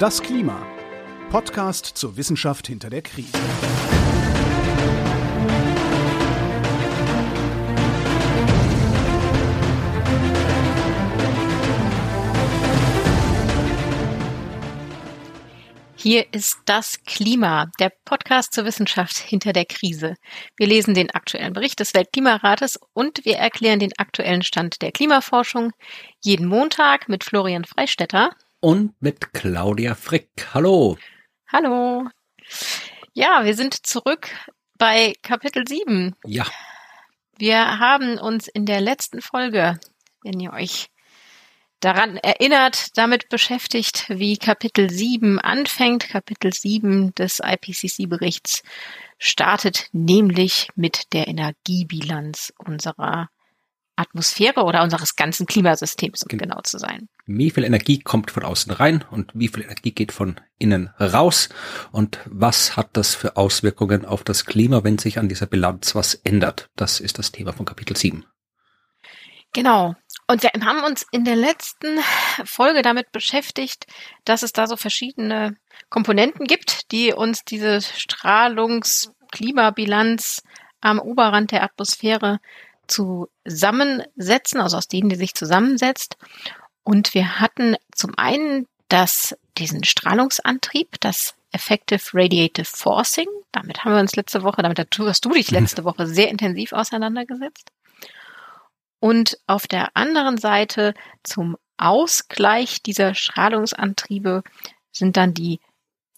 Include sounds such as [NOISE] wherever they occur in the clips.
Das Klima. Podcast zur Wissenschaft hinter der Krise. Hier ist das Klima, der Podcast zur Wissenschaft hinter der Krise. Wir lesen den aktuellen Bericht des Weltklimarates und wir erklären den aktuellen Stand der Klimaforschung jeden Montag mit Florian Freistetter und mit Claudia Frick. Hallo. Hallo. Ja, wir sind zurück bei Kapitel 7. Ja. Wir haben uns in der letzten Folge, wenn ihr euch daran erinnert, damit beschäftigt, wie Kapitel 7 anfängt. Kapitel 7 des IPCC-Berichts startet nämlich mit der Energiebilanz unserer Atmosphäre oder unseres ganzen Klimasystems, um genau zu sein. Wie viel Energie kommt von außen rein und wie viel Energie geht von innen raus und was hat das für Auswirkungen auf das Klima, wenn sich an dieser Bilanz was ändert? Das ist das Thema von Kapitel 7. Genau. Und wir haben uns in der letzten Folge damit beschäftigt, dass es da so verschiedene Komponenten gibt, die uns diese Strahlungsklimabilanz am Oberrand der Atmosphäre zusammensetzen, also aus denen die sich zusammensetzt. Und wir hatten zum einen das, diesen Strahlungsantrieb, das Effective Radiative Forcing. Damit haben wir uns letzte Woche, damit hast du dich [LAUGHS] letzte Woche sehr intensiv auseinandergesetzt. Und auf der anderen Seite zum Ausgleich dieser Strahlungsantriebe sind dann die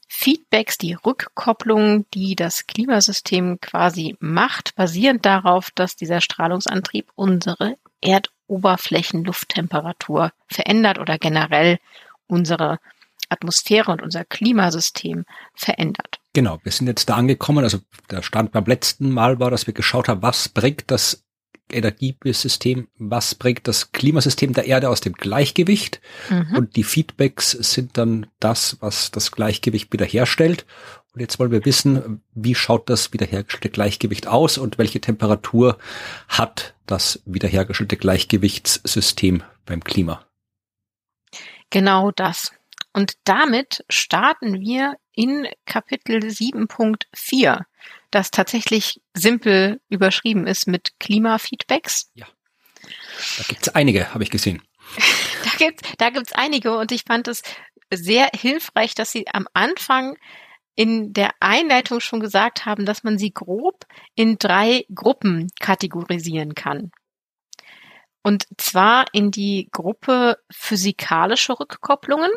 Feedbacks, die Rückkopplungen, die das Klimasystem quasi macht, basierend darauf, dass dieser Strahlungsantrieb unsere Erdoberflächenlufttemperatur verändert oder generell unsere Atmosphäre und unser Klimasystem verändert. Genau, wir sind jetzt da angekommen. Also der Stand beim letzten Mal war, dass wir geschaut haben, was bringt das Energiesystem, was bringt das Klimasystem der Erde aus dem Gleichgewicht mhm. und die Feedbacks sind dann das, was das Gleichgewicht wiederherstellt. Und jetzt wollen wir wissen, wie schaut das wiederhergestellte Gleichgewicht aus und welche Temperatur hat das wiederhergestellte Gleichgewichtssystem beim Klima? Genau das. Und damit starten wir in Kapitel 7.4 das tatsächlich simpel überschrieben ist mit Klimafeedbacks. Ja. Da gibt's einige, habe ich gesehen. [LAUGHS] da gibt's, da gibt's einige und ich fand es sehr hilfreich, dass Sie am Anfang in der Einleitung schon gesagt haben, dass man sie grob in drei Gruppen kategorisieren kann. Und zwar in die Gruppe physikalische Rückkopplungen,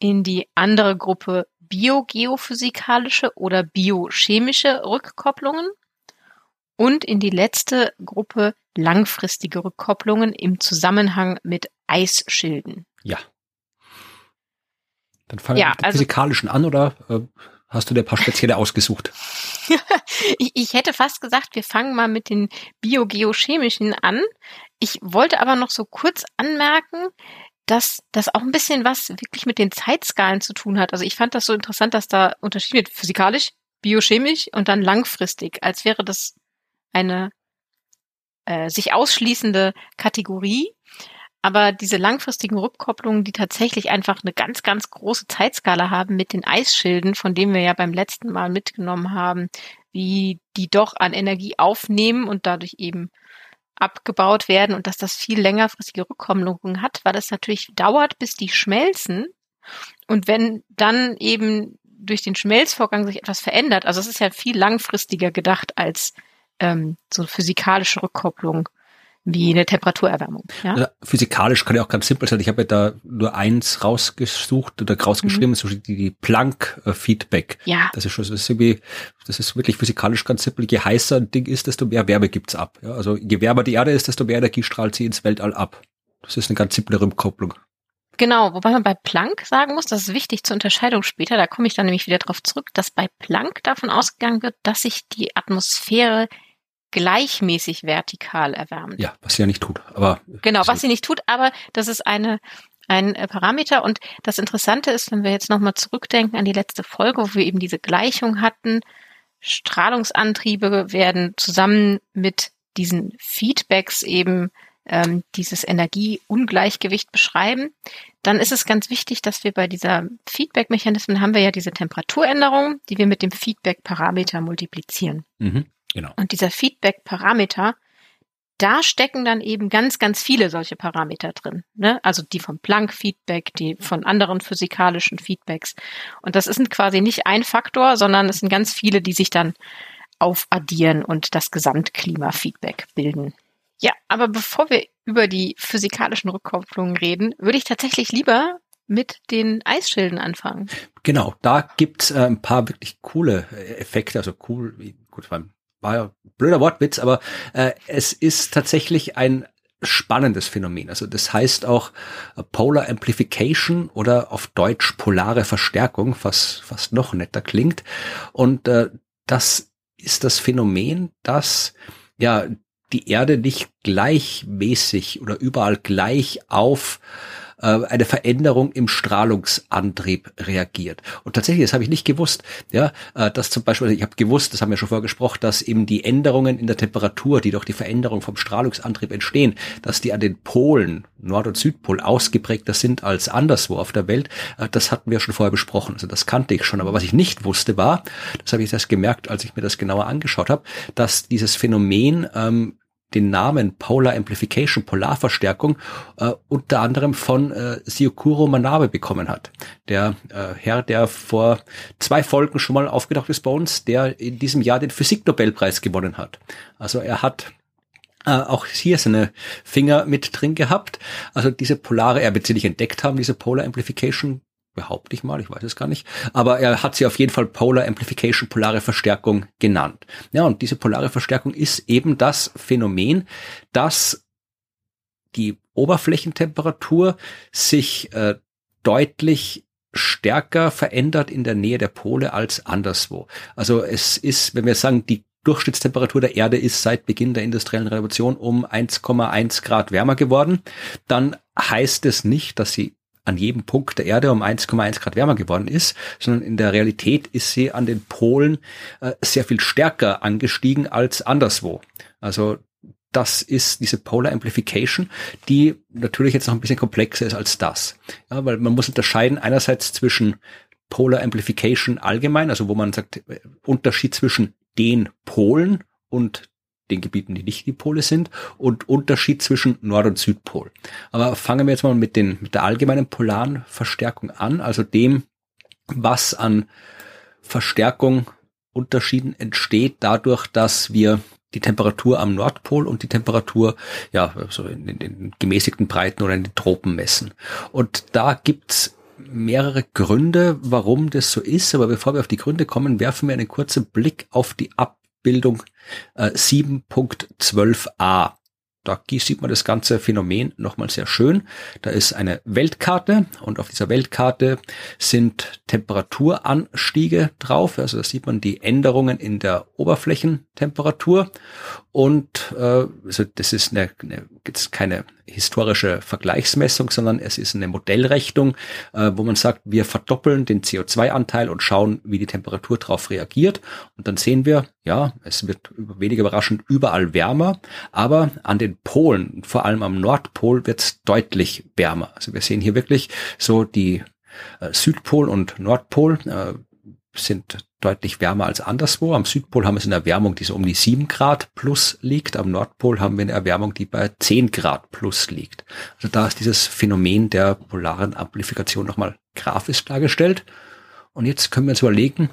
in die andere Gruppe biogeophysikalische oder biochemische Rückkopplungen und in die letzte Gruppe langfristige Rückkopplungen im Zusammenhang mit Eisschilden. Ja. Dann fangen wir ja, mit den also, physikalischen an oder äh, hast du dir ein paar spezielle ausgesucht? [LAUGHS] ich, ich hätte fast gesagt, wir fangen mal mit den biogeochemischen an. Ich wollte aber noch so kurz anmerken, dass das auch ein bisschen was wirklich mit den Zeitskalen zu tun hat. Also ich fand das so interessant, dass da unterschieden wird physikalisch, biochemisch und dann langfristig, als wäre das eine äh, sich ausschließende Kategorie. Aber diese langfristigen Rückkopplungen, die tatsächlich einfach eine ganz, ganz große Zeitskala haben mit den Eisschilden, von denen wir ja beim letzten Mal mitgenommen haben, wie die doch an Energie aufnehmen und dadurch eben abgebaut werden und dass das viel längerfristige Rückkopplungen hat, weil das natürlich dauert, bis die schmelzen. Und wenn dann eben durch den Schmelzvorgang sich etwas verändert, also es ist ja viel langfristiger gedacht als ähm, so physikalische Rückkopplung wie eine Temperaturerwärmung. Ja? Physikalisch kann ja auch ganz simpel sein. Ich habe ja da nur eins rausgesucht oder rausgeschrieben, mhm. die, die Planck-Feedback. Ja. Das ist schon, das ist irgendwie, das ist wirklich physikalisch ganz simpel. Je heißer ein Ding ist, desto mehr Wärme gibt's ab. Ja? Also je wärmer die Erde ist, desto mehr Energie strahlt sie ins Weltall ab. Das ist eine ganz simple Rückkopplung. Genau, wobei man bei Planck sagen muss, das ist wichtig zur Unterscheidung später, da komme ich dann nämlich wieder drauf zurück, dass bei Planck davon ausgegangen wird, dass sich die Atmosphäre gleichmäßig vertikal erwärmt. Ja, was sie ja nicht tut, aber. Genau, was sie nicht tut, aber das ist eine, ein äh, Parameter. Und das Interessante ist, wenn wir jetzt nochmal zurückdenken an die letzte Folge, wo wir eben diese Gleichung hatten, Strahlungsantriebe werden zusammen mit diesen Feedbacks eben ähm, dieses Energieungleichgewicht beschreiben, dann ist es ganz wichtig, dass wir bei dieser Feedback-Mechanismen haben wir ja diese Temperaturänderung, die wir mit dem Feedback-Parameter multiplizieren. Mhm, genau. Und dieser Feedback-Parameter, da stecken dann eben ganz, ganz viele solche Parameter drin. Ne? Also die vom Planck-Feedback, die von anderen physikalischen Feedbacks. Und das ist quasi nicht ein Faktor, sondern es sind ganz viele, die sich dann aufaddieren und das Gesamtklima-Feedback bilden. Ja, aber bevor wir über die physikalischen Rückkopplungen reden, würde ich tatsächlich lieber mit den Eisschilden anfangen. Genau, da gibt's äh, ein paar wirklich coole äh, Effekte, also cool, wie, gut, war, war ja blöder Wortwitz, aber äh, es ist tatsächlich ein spannendes Phänomen. Also das heißt auch äh, Polar Amplification oder auf Deutsch polare Verstärkung, was fast noch netter klingt. Und äh, das ist das Phänomen, dass ja die Erde nicht gleichmäßig oder überall gleich auf eine Veränderung im Strahlungsantrieb reagiert. Und tatsächlich, das habe ich nicht gewusst, ja, äh, dass zum Beispiel, ich habe gewusst, das haben wir schon vorgesprochen, dass eben die Änderungen in der Temperatur, die durch die Veränderung vom Strahlungsantrieb entstehen, dass die an den Polen, Nord- und Südpol, ausgeprägter sind als anderswo auf der Welt. Äh, das hatten wir schon vorher besprochen. Also das kannte ich schon. Aber was ich nicht wusste war, das habe ich erst gemerkt, als ich mir das genauer angeschaut habe, dass dieses Phänomen ähm, den Namen Polar Amplification, Polarverstärkung, äh, unter anderem von äh, Siokuro Manabe bekommen hat. Der äh, Herr, der vor zwei Folgen schon mal aufgedacht ist bei uns, der in diesem Jahr den Physiknobelpreis gewonnen hat. Also er hat äh, auch hier seine Finger mit drin gehabt. Also diese polare, er wird sie nicht entdeckt haben, diese Polar Amplification behaupte ich mal, ich weiß es gar nicht, aber er hat sie auf jeden Fall Polar Amplification, polare Verstärkung genannt. Ja, und diese polare Verstärkung ist eben das Phänomen, dass die Oberflächentemperatur sich äh, deutlich stärker verändert in der Nähe der Pole als anderswo. Also es ist, wenn wir sagen, die Durchschnittstemperatur der Erde ist seit Beginn der industriellen Revolution um 1,1 Grad wärmer geworden, dann heißt es nicht, dass sie an jedem Punkt der Erde um 1,1 Grad wärmer geworden ist, sondern in der Realität ist sie an den Polen äh, sehr viel stärker angestiegen als anderswo. Also das ist diese Polar Amplification, die natürlich jetzt noch ein bisschen komplexer ist als das. Ja, weil man muss unterscheiden einerseits zwischen Polar Amplification allgemein, also wo man sagt, äh, Unterschied zwischen den Polen und den Gebieten, die nicht die Pole sind und Unterschied zwischen Nord- und Südpol. Aber fangen wir jetzt mal mit, den, mit der allgemeinen polaren Verstärkung an, also dem, was an Verstärkung Unterschieden entsteht dadurch, dass wir die Temperatur am Nordpol und die Temperatur ja so in, den gemäßigten Breiten oder in den Tropen messen. Und da gibt's mehrere Gründe, warum das so ist. Aber bevor wir auf die Gründe kommen, werfen wir einen kurzen Blick auf die Abbildung äh, 7.12a. Da sieht man das ganze Phänomen nochmal sehr schön. Da ist eine Weltkarte und auf dieser Weltkarte sind Temperaturanstiege drauf. Also da sieht man die Änderungen in der Oberflächentemperatur und äh, also das ist eine, eine jetzt keine historische Vergleichsmessung, sondern es ist eine Modellrechnung, äh, wo man sagt, wir verdoppeln den CO2-Anteil und schauen, wie die Temperatur darauf reagiert. Und dann sehen wir, ja, es wird weniger überraschend überall wärmer, aber an den Polen, vor allem am Nordpol, wird es deutlich wärmer. Also wir sehen hier wirklich so die äh, Südpol und Nordpol äh, sind deutlich wärmer als anderswo. Am Südpol haben wir eine Erwärmung, die so um die sieben Grad plus liegt. Am Nordpol haben wir eine Erwärmung, die bei zehn Grad plus liegt. Also da ist dieses Phänomen der polaren Amplifikation nochmal grafisch dargestellt. Und jetzt können wir uns überlegen,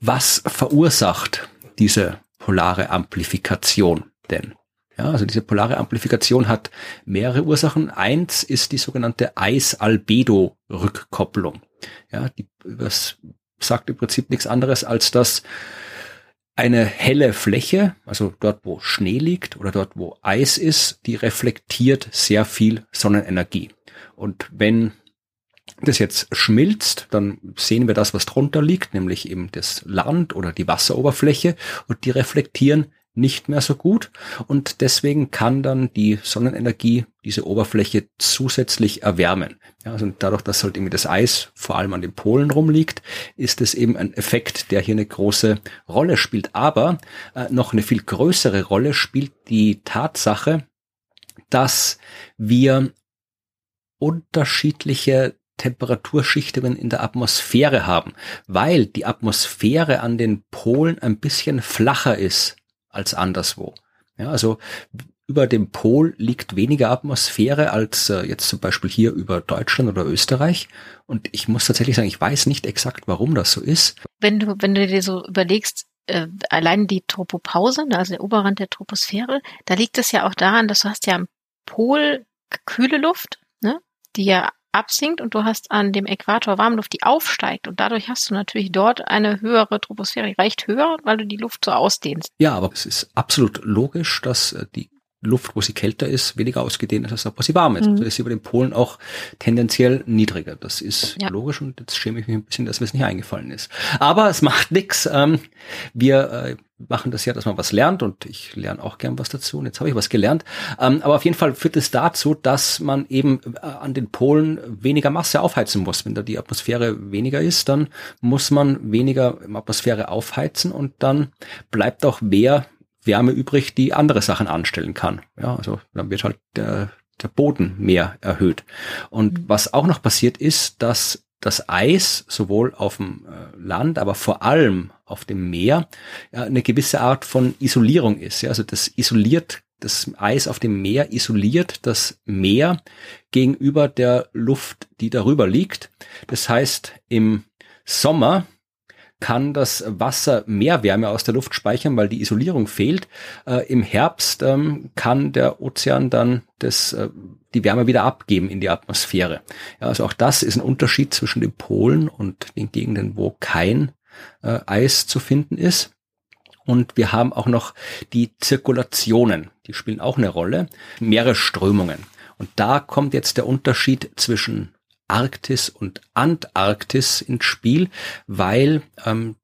was verursacht diese polare Amplifikation denn? Ja, also diese polare Amplifikation hat mehrere Ursachen. Eins ist die sogenannte Eis-Albedo-Rückkopplung. Ja, die, was sagt im Prinzip nichts anderes, als dass eine helle Fläche, also dort, wo Schnee liegt oder dort, wo Eis ist, die reflektiert sehr viel Sonnenenergie. Und wenn das jetzt schmilzt, dann sehen wir das, was drunter liegt, nämlich eben das Land oder die Wasseroberfläche und die reflektieren nicht mehr so gut und deswegen kann dann die Sonnenenergie diese Oberfläche zusätzlich erwärmen. Ja, also dadurch, dass halt irgendwie das Eis vor allem an den Polen rumliegt, ist es eben ein Effekt, der hier eine große Rolle spielt. Aber äh, noch eine viel größere Rolle spielt die Tatsache, dass wir unterschiedliche Temperaturschichtungen in der Atmosphäre haben, weil die Atmosphäre an den Polen ein bisschen flacher ist als anderswo. Ja, also über dem Pol liegt weniger Atmosphäre als äh, jetzt zum Beispiel hier über Deutschland oder Österreich. Und ich muss tatsächlich sagen, ich weiß nicht exakt, warum das so ist. Wenn du, wenn du dir so überlegst, äh, allein die Tropopause, ne, also der Oberrand der Troposphäre, da liegt es ja auch daran, dass du hast ja am Pol kühle Luft, ne, die ja absinkt und du hast an dem Äquator Warmluft, die aufsteigt und dadurch hast du natürlich dort eine höhere Troposphäre, die reicht höher, weil du die Luft so ausdehnst. Ja, aber es ist absolut logisch, dass äh, die Luft, wo sie kälter ist, weniger ausgedehnt ist als da, wo sie warm ist. Mhm. Also ist sie über den Polen auch tendenziell niedriger. Das ist ja. logisch und jetzt schäme ich mich ein bisschen, dass mir es nicht eingefallen ist. Aber es macht nichts. Ähm, wir äh, machen das ja, dass man was lernt und ich lerne auch gern was dazu und jetzt habe ich was gelernt. Ähm, aber auf jeden Fall führt es dazu, dass man eben äh, an den Polen weniger Masse aufheizen muss. Wenn da die Atmosphäre weniger ist, dann muss man weniger Atmosphäre aufheizen und dann bleibt auch mehr Wärme übrig, die andere Sachen anstellen kann. Ja, also dann wird halt der, der Boden mehr erhöht. Und mhm. was auch noch passiert ist, dass das Eis sowohl auf dem äh, Land, aber vor allem auf dem Meer eine gewisse Art von Isolierung ist. Ja, also das isoliert das Eis auf dem Meer isoliert das Meer gegenüber der Luft, die darüber liegt. Das heißt, im Sommer kann das Wasser mehr Wärme aus der Luft speichern, weil die Isolierung fehlt. Äh, Im Herbst ähm, kann der Ozean dann das, äh, die Wärme wieder abgeben in die Atmosphäre. Ja, also auch das ist ein Unterschied zwischen den Polen und den Gegenden, wo kein äh, Eis zu finden ist. Und wir haben auch noch die Zirkulationen, die spielen auch eine Rolle, mehrere Strömungen. Und da kommt jetzt der Unterschied zwischen Arktis und Antarktis ins Spiel, weil ähm,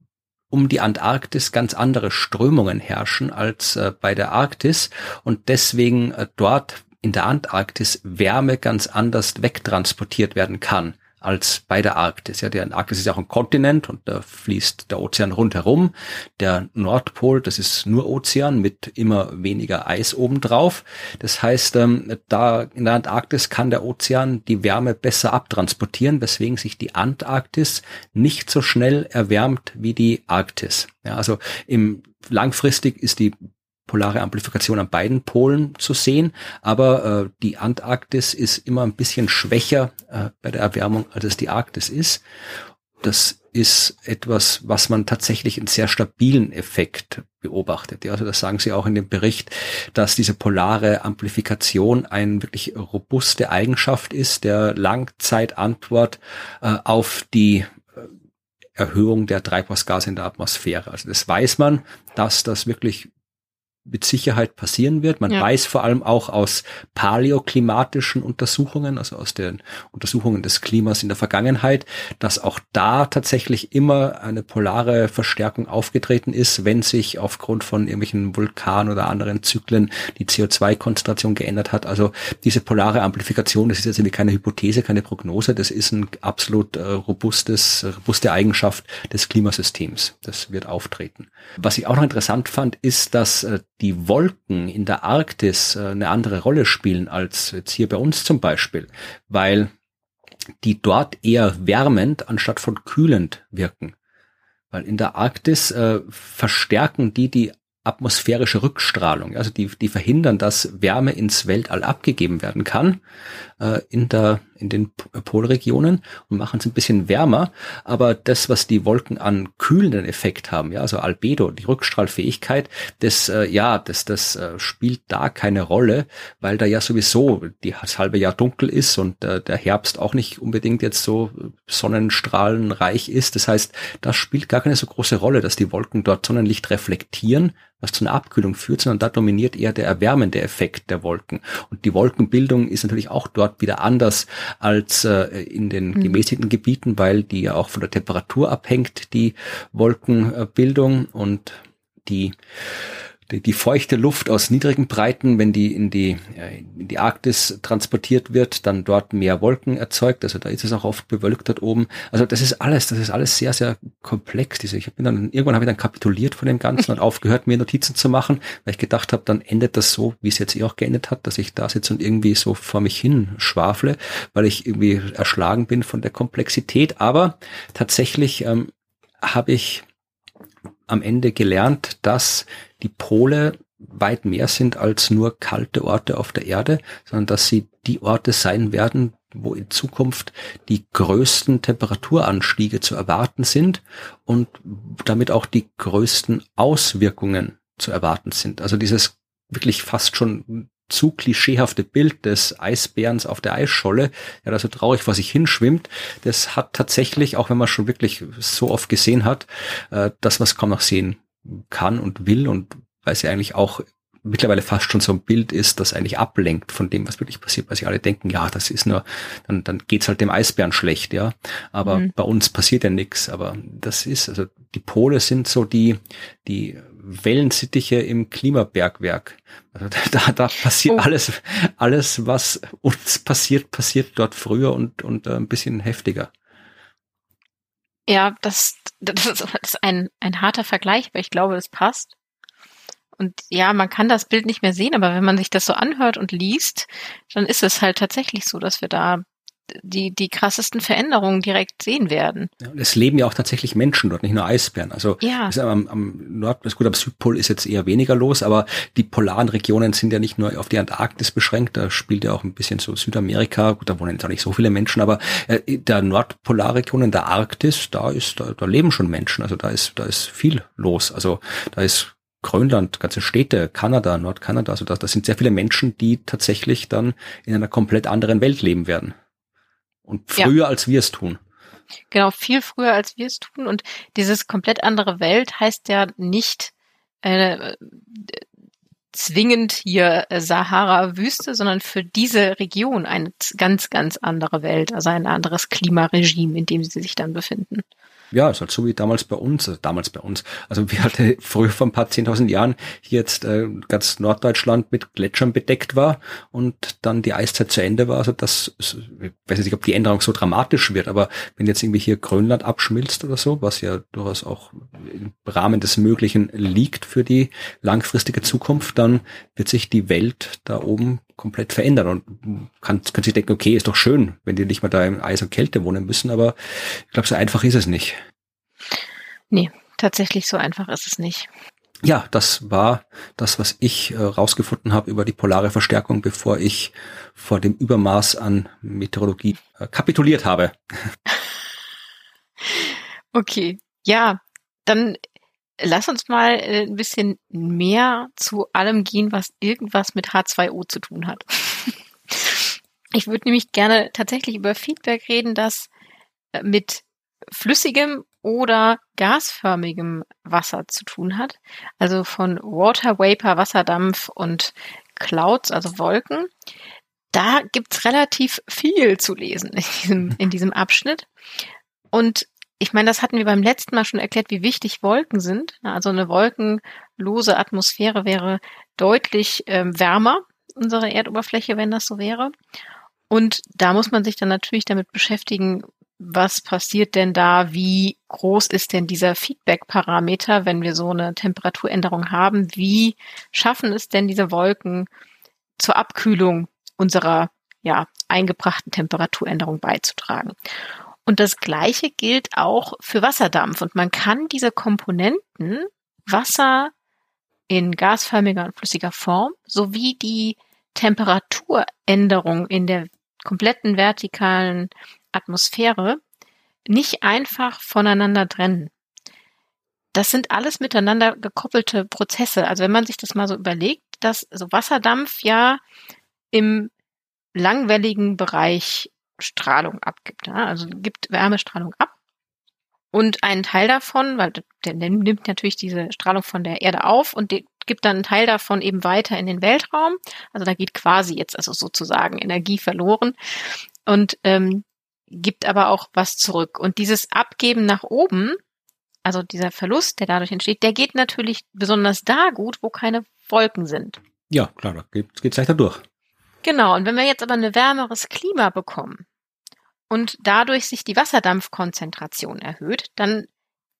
um die Antarktis ganz andere Strömungen herrschen als äh, bei der Arktis und deswegen äh, dort in der Antarktis Wärme ganz anders wegtransportiert werden kann als bei der Arktis. Ja, der Arktis ist ja auch ein Kontinent und da fließt der Ozean rundherum. Der Nordpol, das ist nur Ozean mit immer weniger Eis obendrauf. Das heißt, ähm, da in der Antarktis kann der Ozean die Wärme besser abtransportieren, weswegen sich die Antarktis nicht so schnell erwärmt wie die Arktis. Ja, also im langfristig ist die polare Amplifikation an beiden Polen zu sehen, aber äh, die Antarktis ist immer ein bisschen schwächer äh, bei der Erwärmung, als es die Arktis ist. Das ist etwas, was man tatsächlich in sehr stabilen Effekt beobachtet. Ja, also das sagen Sie auch in dem Bericht, dass diese polare Amplifikation eine wirklich robuste Eigenschaft ist, der Langzeitantwort äh, auf die äh, Erhöhung der Treibhausgase in der Atmosphäre. Also das weiß man, dass das wirklich mit Sicherheit passieren wird. Man ja. weiß vor allem auch aus paläoklimatischen Untersuchungen, also aus den Untersuchungen des Klimas in der Vergangenheit, dass auch da tatsächlich immer eine polare Verstärkung aufgetreten ist, wenn sich aufgrund von irgendwelchen Vulkanen oder anderen Zyklen die CO2-Konzentration geändert hat. Also diese polare Amplifikation, das ist jetzt irgendwie keine Hypothese, keine Prognose, das ist ein absolut äh, robustes, robuste Eigenschaft des Klimasystems. Das wird auftreten. Was ich auch noch interessant fand, ist, dass äh, die Wolken in der Arktis äh, eine andere Rolle spielen als jetzt hier bei uns zum Beispiel, weil die dort eher wärmend anstatt von kühlend wirken. Weil in der Arktis äh, verstärken die die atmosphärische Rückstrahlung. Also die, die verhindern, dass Wärme ins Weltall abgegeben werden kann äh, in der in den Polregionen und machen es ein bisschen wärmer. Aber das, was die Wolken an kühlenden Effekt haben, ja, also Albedo, die Rückstrahlfähigkeit, das, äh, ja, das, das äh, spielt da keine Rolle, weil da ja sowieso die, das halbe Jahr dunkel ist und äh, der Herbst auch nicht unbedingt jetzt so sonnenstrahlenreich ist. Das heißt, das spielt gar keine so große Rolle, dass die Wolken dort Sonnenlicht reflektieren, was zu einer Abkühlung führt, sondern da dominiert eher der erwärmende Effekt der Wolken. Und die Wolkenbildung ist natürlich auch dort wieder anders als äh, in den mhm. gemäßigten Gebieten, weil die ja auch von der Temperatur abhängt, die Wolkenbildung und die die, die feuchte Luft aus niedrigen Breiten, wenn die in die, in die Arktis transportiert wird, dann dort mehr Wolken erzeugt. Also da ist es auch oft bewölkt dort oben. Also das ist alles, das ist alles sehr, sehr komplex. Diese, ich bin dann, irgendwann habe ich dann kapituliert von dem Ganzen und aufgehört, mir Notizen zu machen, weil ich gedacht habe, dann endet das so, wie es jetzt eh auch geendet hat, dass ich da sitze und irgendwie so vor mich hin schwafle, weil ich irgendwie erschlagen bin von der Komplexität. Aber tatsächlich ähm, habe ich am Ende gelernt, dass die Pole weit mehr sind als nur kalte Orte auf der Erde, sondern dass sie die Orte sein werden, wo in Zukunft die größten Temperaturanstiege zu erwarten sind und damit auch die größten Auswirkungen zu erwarten sind. Also dieses wirklich fast schon zu klischeehafte Bild des Eisbärens auf der Eisscholle, der da so traurig vor sich hinschwimmt, das hat tatsächlich, auch wenn man schon wirklich so oft gesehen hat, äh, das, was kaum noch sehen kann und will und weil sie eigentlich auch mittlerweile fast schon so ein Bild ist, das eigentlich ablenkt von dem, was wirklich passiert, weil sie alle denken, ja, das ist nur, dann, dann geht's halt dem Eisbären schlecht, ja. Aber mhm. bei uns passiert ja nichts. Aber das ist, also die Pole sind so die, die Wellensittiche im Klimabergwerk. Also [LAUGHS] da, da passiert oh. alles, alles, was uns passiert, passiert dort früher und, und äh, ein bisschen heftiger. Ja, das, das ist ein, ein harter Vergleich, aber ich glaube, es passt. Und ja, man kann das Bild nicht mehr sehen, aber wenn man sich das so anhört und liest, dann ist es halt tatsächlich so, dass wir da die, die krassesten Veränderungen direkt sehen werden. Ja, und es leben ja auch tatsächlich Menschen dort, nicht nur Eisbären. Also ja. am, am Nord, ist gut, am Südpol ist jetzt eher weniger los, aber die polaren Regionen sind ja nicht nur auf die Antarktis beschränkt, da spielt ja auch ein bisschen so Südamerika, gut, da wohnen jetzt auch nicht so viele Menschen, aber äh, der Nordpolarregion in der Arktis, da ist, da, da leben schon Menschen, also da ist, da ist viel los. Also da ist Grönland, ganze Städte, Kanada, Nordkanada, also das, das sind sehr viele Menschen, die tatsächlich dann in einer komplett anderen Welt leben werden. Und früher, ja. als wir es tun. Genau, viel früher, als wir es tun. Und dieses komplett andere Welt heißt ja nicht äh, zwingend hier Sahara-Wüste, sondern für diese Region eine ganz, ganz andere Welt, also ein anderes Klimaregime, in dem sie sich dann befinden. Ja, ist halt so wie damals bei uns, also damals bei uns. Also wir hatten früher vor ein paar zehntausend Jahren hier jetzt äh, ganz Norddeutschland mit Gletschern bedeckt war und dann die Eiszeit zu Ende war. Also das, ich weiß nicht, ob die Änderung so dramatisch wird, aber wenn jetzt irgendwie hier Grönland abschmilzt oder so, was ja durchaus auch im Rahmen des Möglichen liegt für die langfristige Zukunft, dann wird sich die Welt da oben komplett verändern und kann, kann sich denken, okay, ist doch schön, wenn die nicht mehr da im Eis und Kälte wohnen müssen, aber ich glaube, so einfach ist es nicht. Nee, tatsächlich so einfach ist es nicht. Ja, das war das, was ich äh, rausgefunden habe über die polare Verstärkung, bevor ich vor dem Übermaß an Meteorologie äh, kapituliert habe. [LAUGHS] Okay, ja, dann lass uns mal äh, ein bisschen mehr zu allem gehen, was irgendwas mit H2O zu tun hat. [LAUGHS] ich würde nämlich gerne tatsächlich über Feedback reden, das äh, mit flüssigem oder gasförmigem Wasser zu tun hat. Also von Water Vapor, Wasserdampf und Clouds, also Wolken. Da gibt's relativ viel zu lesen in diesem, in diesem Abschnitt. Und ich meine, das hatten wir beim letzten Mal schon erklärt, wie wichtig Wolken sind. Also eine wolkenlose Atmosphäre wäre deutlich ähm, wärmer, unsere Erdoberfläche, wenn das so wäre. Und da muss man sich dann natürlich damit beschäftigen, was passiert denn da, wie groß ist denn dieser Feedback-Parameter, wenn wir so eine Temperaturänderung haben, wie schaffen es denn diese Wolken zur Abkühlung unserer ja, eingebrachten Temperaturänderung beizutragen. Und das Gleiche gilt auch für Wasserdampf. Und man kann diese Komponenten Wasser in gasförmiger und flüssiger Form sowie die Temperaturänderung in der kompletten vertikalen Atmosphäre nicht einfach voneinander trennen. Das sind alles miteinander gekoppelte Prozesse. Also wenn man sich das mal so überlegt, dass so Wasserdampf ja im langwelligen Bereich Strahlung abgibt. Ja? Also gibt Wärmestrahlung ab. Und einen Teil davon, weil der, der nimmt natürlich diese Strahlung von der Erde auf und gibt dann einen Teil davon eben weiter in den Weltraum. Also da geht quasi jetzt also sozusagen Energie verloren und ähm, gibt aber auch was zurück. Und dieses Abgeben nach oben, also dieser Verlust, der dadurch entsteht, der geht natürlich besonders da gut, wo keine Wolken sind. Ja, klar, da geht es leichter durch. Genau, und wenn wir jetzt aber ein wärmeres Klima bekommen und dadurch sich die Wasserdampfkonzentration erhöht, dann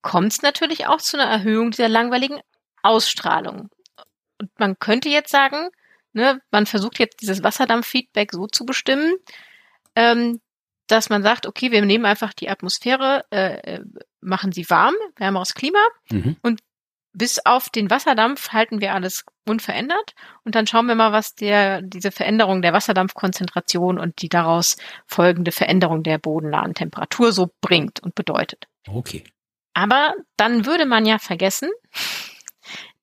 kommt es natürlich auch zu einer Erhöhung dieser langweiligen Ausstrahlung. Und man könnte jetzt sagen, ne, man versucht jetzt dieses Wasserdampffeedback so zu bestimmen, ähm, dass man sagt, okay, wir nehmen einfach die Atmosphäre, äh, äh machen sie warm, wärmeres Klima mhm. und bis auf den Wasserdampf halten wir alles unverändert und dann schauen wir mal, was der, diese Veränderung der Wasserdampfkonzentration und die daraus folgende Veränderung der bodennahen Temperatur so bringt und bedeutet. Okay. Aber dann würde man ja vergessen,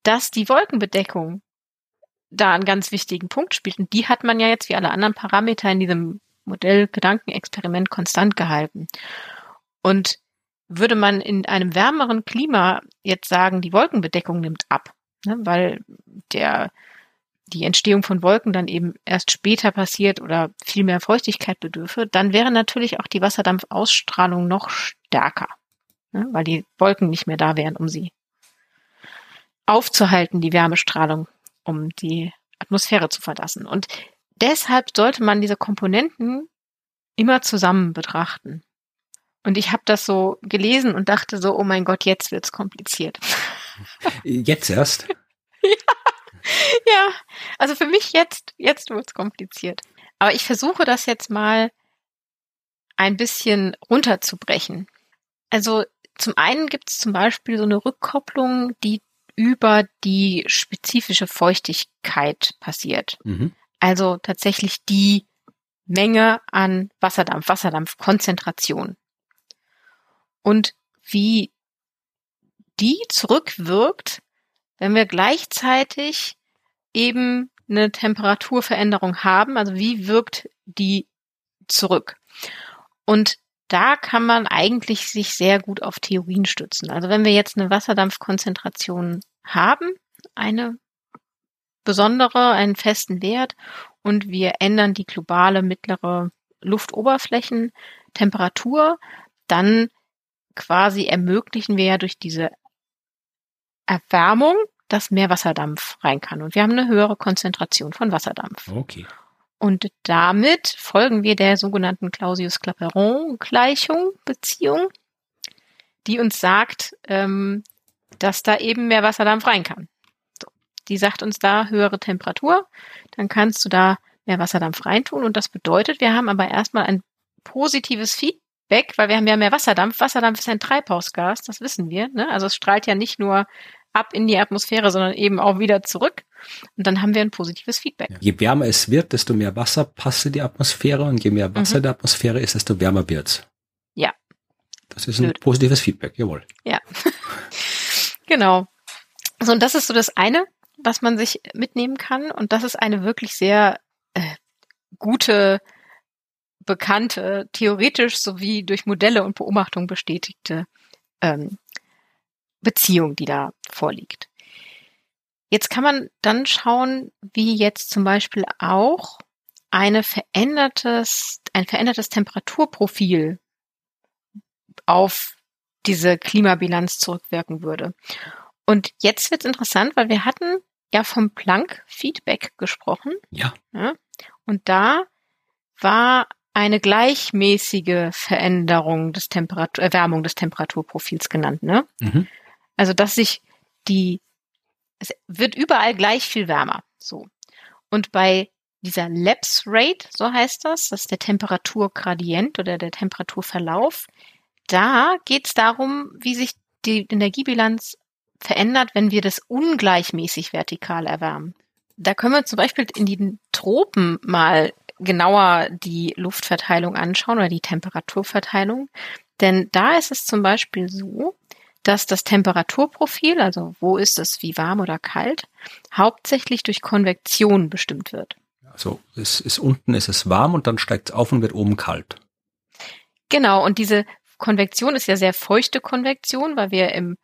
dass die Wolkenbedeckung da einen ganz wichtigen Punkt spielt. Und die hat man ja jetzt wie alle anderen Parameter in diesem Modell-Gedankenexperiment konstant gehalten. Und würde man in einem wärmeren Klima jetzt sagen, die Wolkenbedeckung nimmt ab, ne, weil der, die Entstehung von Wolken dann eben erst später passiert oder viel mehr Feuchtigkeit bedürfe, dann wäre natürlich auch die Wasserdampfausstrahlung noch stärker, ne, weil die Wolken nicht mehr da wären, um sie aufzuhalten, die Wärmestrahlung, um die Atmosphäre zu verlassen. Und deshalb sollte man diese Komponenten immer zusammen betrachten. Und ich habe das so gelesen und dachte so, oh mein Gott, jetzt wird's kompliziert. [LAUGHS] Jetzt erst? [LAUGHS] ja, ja, also für mich jetzt, jetzt wird's kompliziert. Aber ich versuche das jetzt mal ein bisschen runterzubrechen. Also zum einen gibt es zum Beispiel so eine Rückkopplung, die über die spezifische Feuchtigkeit passiert. Mhm. Also tatsächlich die Menge an Wasserdampf, Wasserdampfkonzentration und wie die zurückwirkt, wenn wir gleichzeitig eben eine Temperaturveränderung haben, also wie wirkt die zurück. Und da kann man eigentlich sich sehr gut auf Theorien stützen. Also wenn wir jetzt eine Wasserdampfkonzentration haben, eine besondere, einen festen Wert und wir ändern die globale mittlere Luftoberflächentemperatur, dann quasi ermöglichen wir ja durch diese Erwärmung, dass mehr Wasserdampf rein kann. Und wir haben eine höhere Konzentration von Wasserdampf. Okay. Und damit folgen wir der sogenannten Clausius-Clapeyron-Gleichung, Beziehung, die uns sagt, ähm, dass da eben mehr Wasserdampf rein kann. So. Die sagt uns da höhere Temperatur, dann kannst du da mehr Wasserdampf reintun. Und das bedeutet, wir haben aber erstmal ein positives Feedback weg, weil wir haben ja mehr Wasserdampf. Wasserdampf ist ein Treibhausgas, das wissen wir. Ne? Also es strahlt ja nicht nur ab in die Atmosphäre, sondern eben auch wieder zurück. Und dann haben wir ein positives Feedback. Ja. Je wärmer es wird, desto mehr Wasser passt in die Atmosphäre und je mehr Wasser mhm. in der Atmosphäre ist, desto wärmer wird's. Ja. Das ist ein Blöd. positives Feedback, jawohl. Ja. [LAUGHS] genau. So, und das ist so das eine, was man sich mitnehmen kann. Und das ist eine wirklich sehr äh, gute bekannte, theoretisch sowie durch Modelle und Beobachtungen bestätigte ähm, Beziehung, die da vorliegt. Jetzt kann man dann schauen, wie jetzt zum Beispiel auch eine verändertes, ein verändertes Temperaturprofil auf diese Klimabilanz zurückwirken würde. Und jetzt wird es interessant, weil wir hatten ja vom Planck-Feedback gesprochen. Ja. ja. Und da war eine gleichmäßige Veränderung des Temperatur, Erwärmung des Temperaturprofils genannt, ne? Mhm. Also, dass sich die, es wird überall gleich viel wärmer, so. Und bei dieser Lapse Rate, so heißt das, das ist der Temperaturgradient oder der Temperaturverlauf, da geht es darum, wie sich die Energiebilanz verändert, wenn wir das ungleichmäßig vertikal erwärmen. Da können wir zum Beispiel in den Tropen mal genauer die Luftverteilung anschauen oder die Temperaturverteilung. Denn da ist es zum Beispiel so, dass das Temperaturprofil, also wo ist es wie warm oder kalt, hauptsächlich durch Konvektion bestimmt wird. Also es ist unten ist es warm und dann steigt es auf und wird oben kalt. Genau, und diese Konvektion ist ja sehr feuchte Konvektion, weil wir im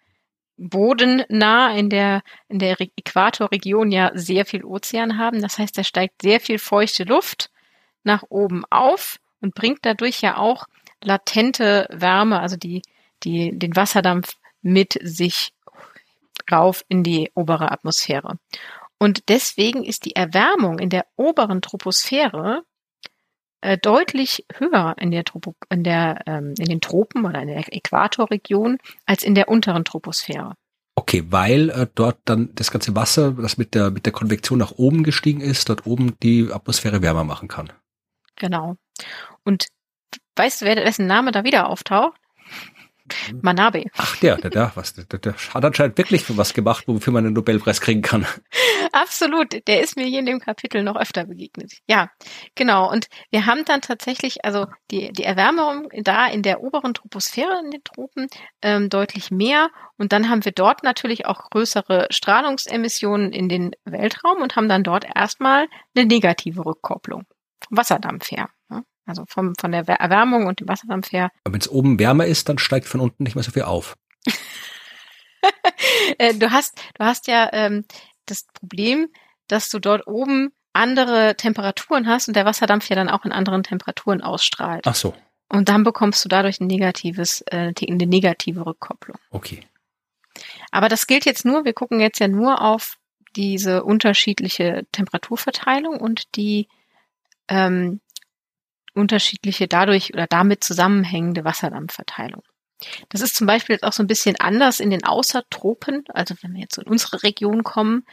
Boden nah in der, in der Äquatorregion ja sehr viel Ozean haben. Das heißt, da steigt sehr viel feuchte Luft nach oben auf und bringt dadurch ja auch latente Wärme, also die, die, den Wasserdampf mit sich rauf in die obere Atmosphäre. Und deswegen ist die Erwärmung in der oberen Troposphäre äh, deutlich höher in der, Tropo, in, der ähm, in den Tropen oder in der Äquatorregion als in der unteren Troposphäre. Okay, weil äh, dort dann das ganze Wasser, das mit der mit der Konvektion nach oben gestiegen ist, dort oben die Atmosphäre wärmer machen kann. Genau. Und weißt du, wer dessen Name da wieder auftaucht? Mhm. Manabe. Ach der, der, der, was, der, der hat anscheinend wirklich was gemacht, wofür man einen Nobelpreis kriegen kann. [LAUGHS] Absolut, der ist mir hier in dem Kapitel noch öfter begegnet. Ja, genau. Und wir haben dann tatsächlich, also die, die Erwärmung da in der oberen Troposphäre in den Tropen ähm, deutlich mehr. Und dann haben wir dort natürlich auch größere Strahlungsemissionen in den Weltraum und haben dann dort erstmal eine negative Rückkopplung. Wasserdampf her. Ne? Also vom, von der Erwärmung und dem Wasserdampf her. Aber wenn es oben wärmer ist, dann steigt von unten nicht mehr so viel auf. [LAUGHS] Äh, du hast, du hast ja ähm, das Problem, dass du dort oben andere Temperaturen hast und der Wasserdampf ja dann auch in anderen Temperaturen ausstrahlt. Ach so. Und dann bekommst du dadurch ein negatives, äh, eine negative Rückkopplung. Okay. Aber das gilt jetzt nur, wir gucken jetzt ja nur auf diese unterschiedliche Temperaturverteilung und die ähm, unterschiedliche dadurch oder damit zusammenhängende Wasserdampfverteilung. Das ist zum Beispiel jetzt auch so ein bisschen anders in den Außertropen, also wenn wir jetzt in unsere Region kommen,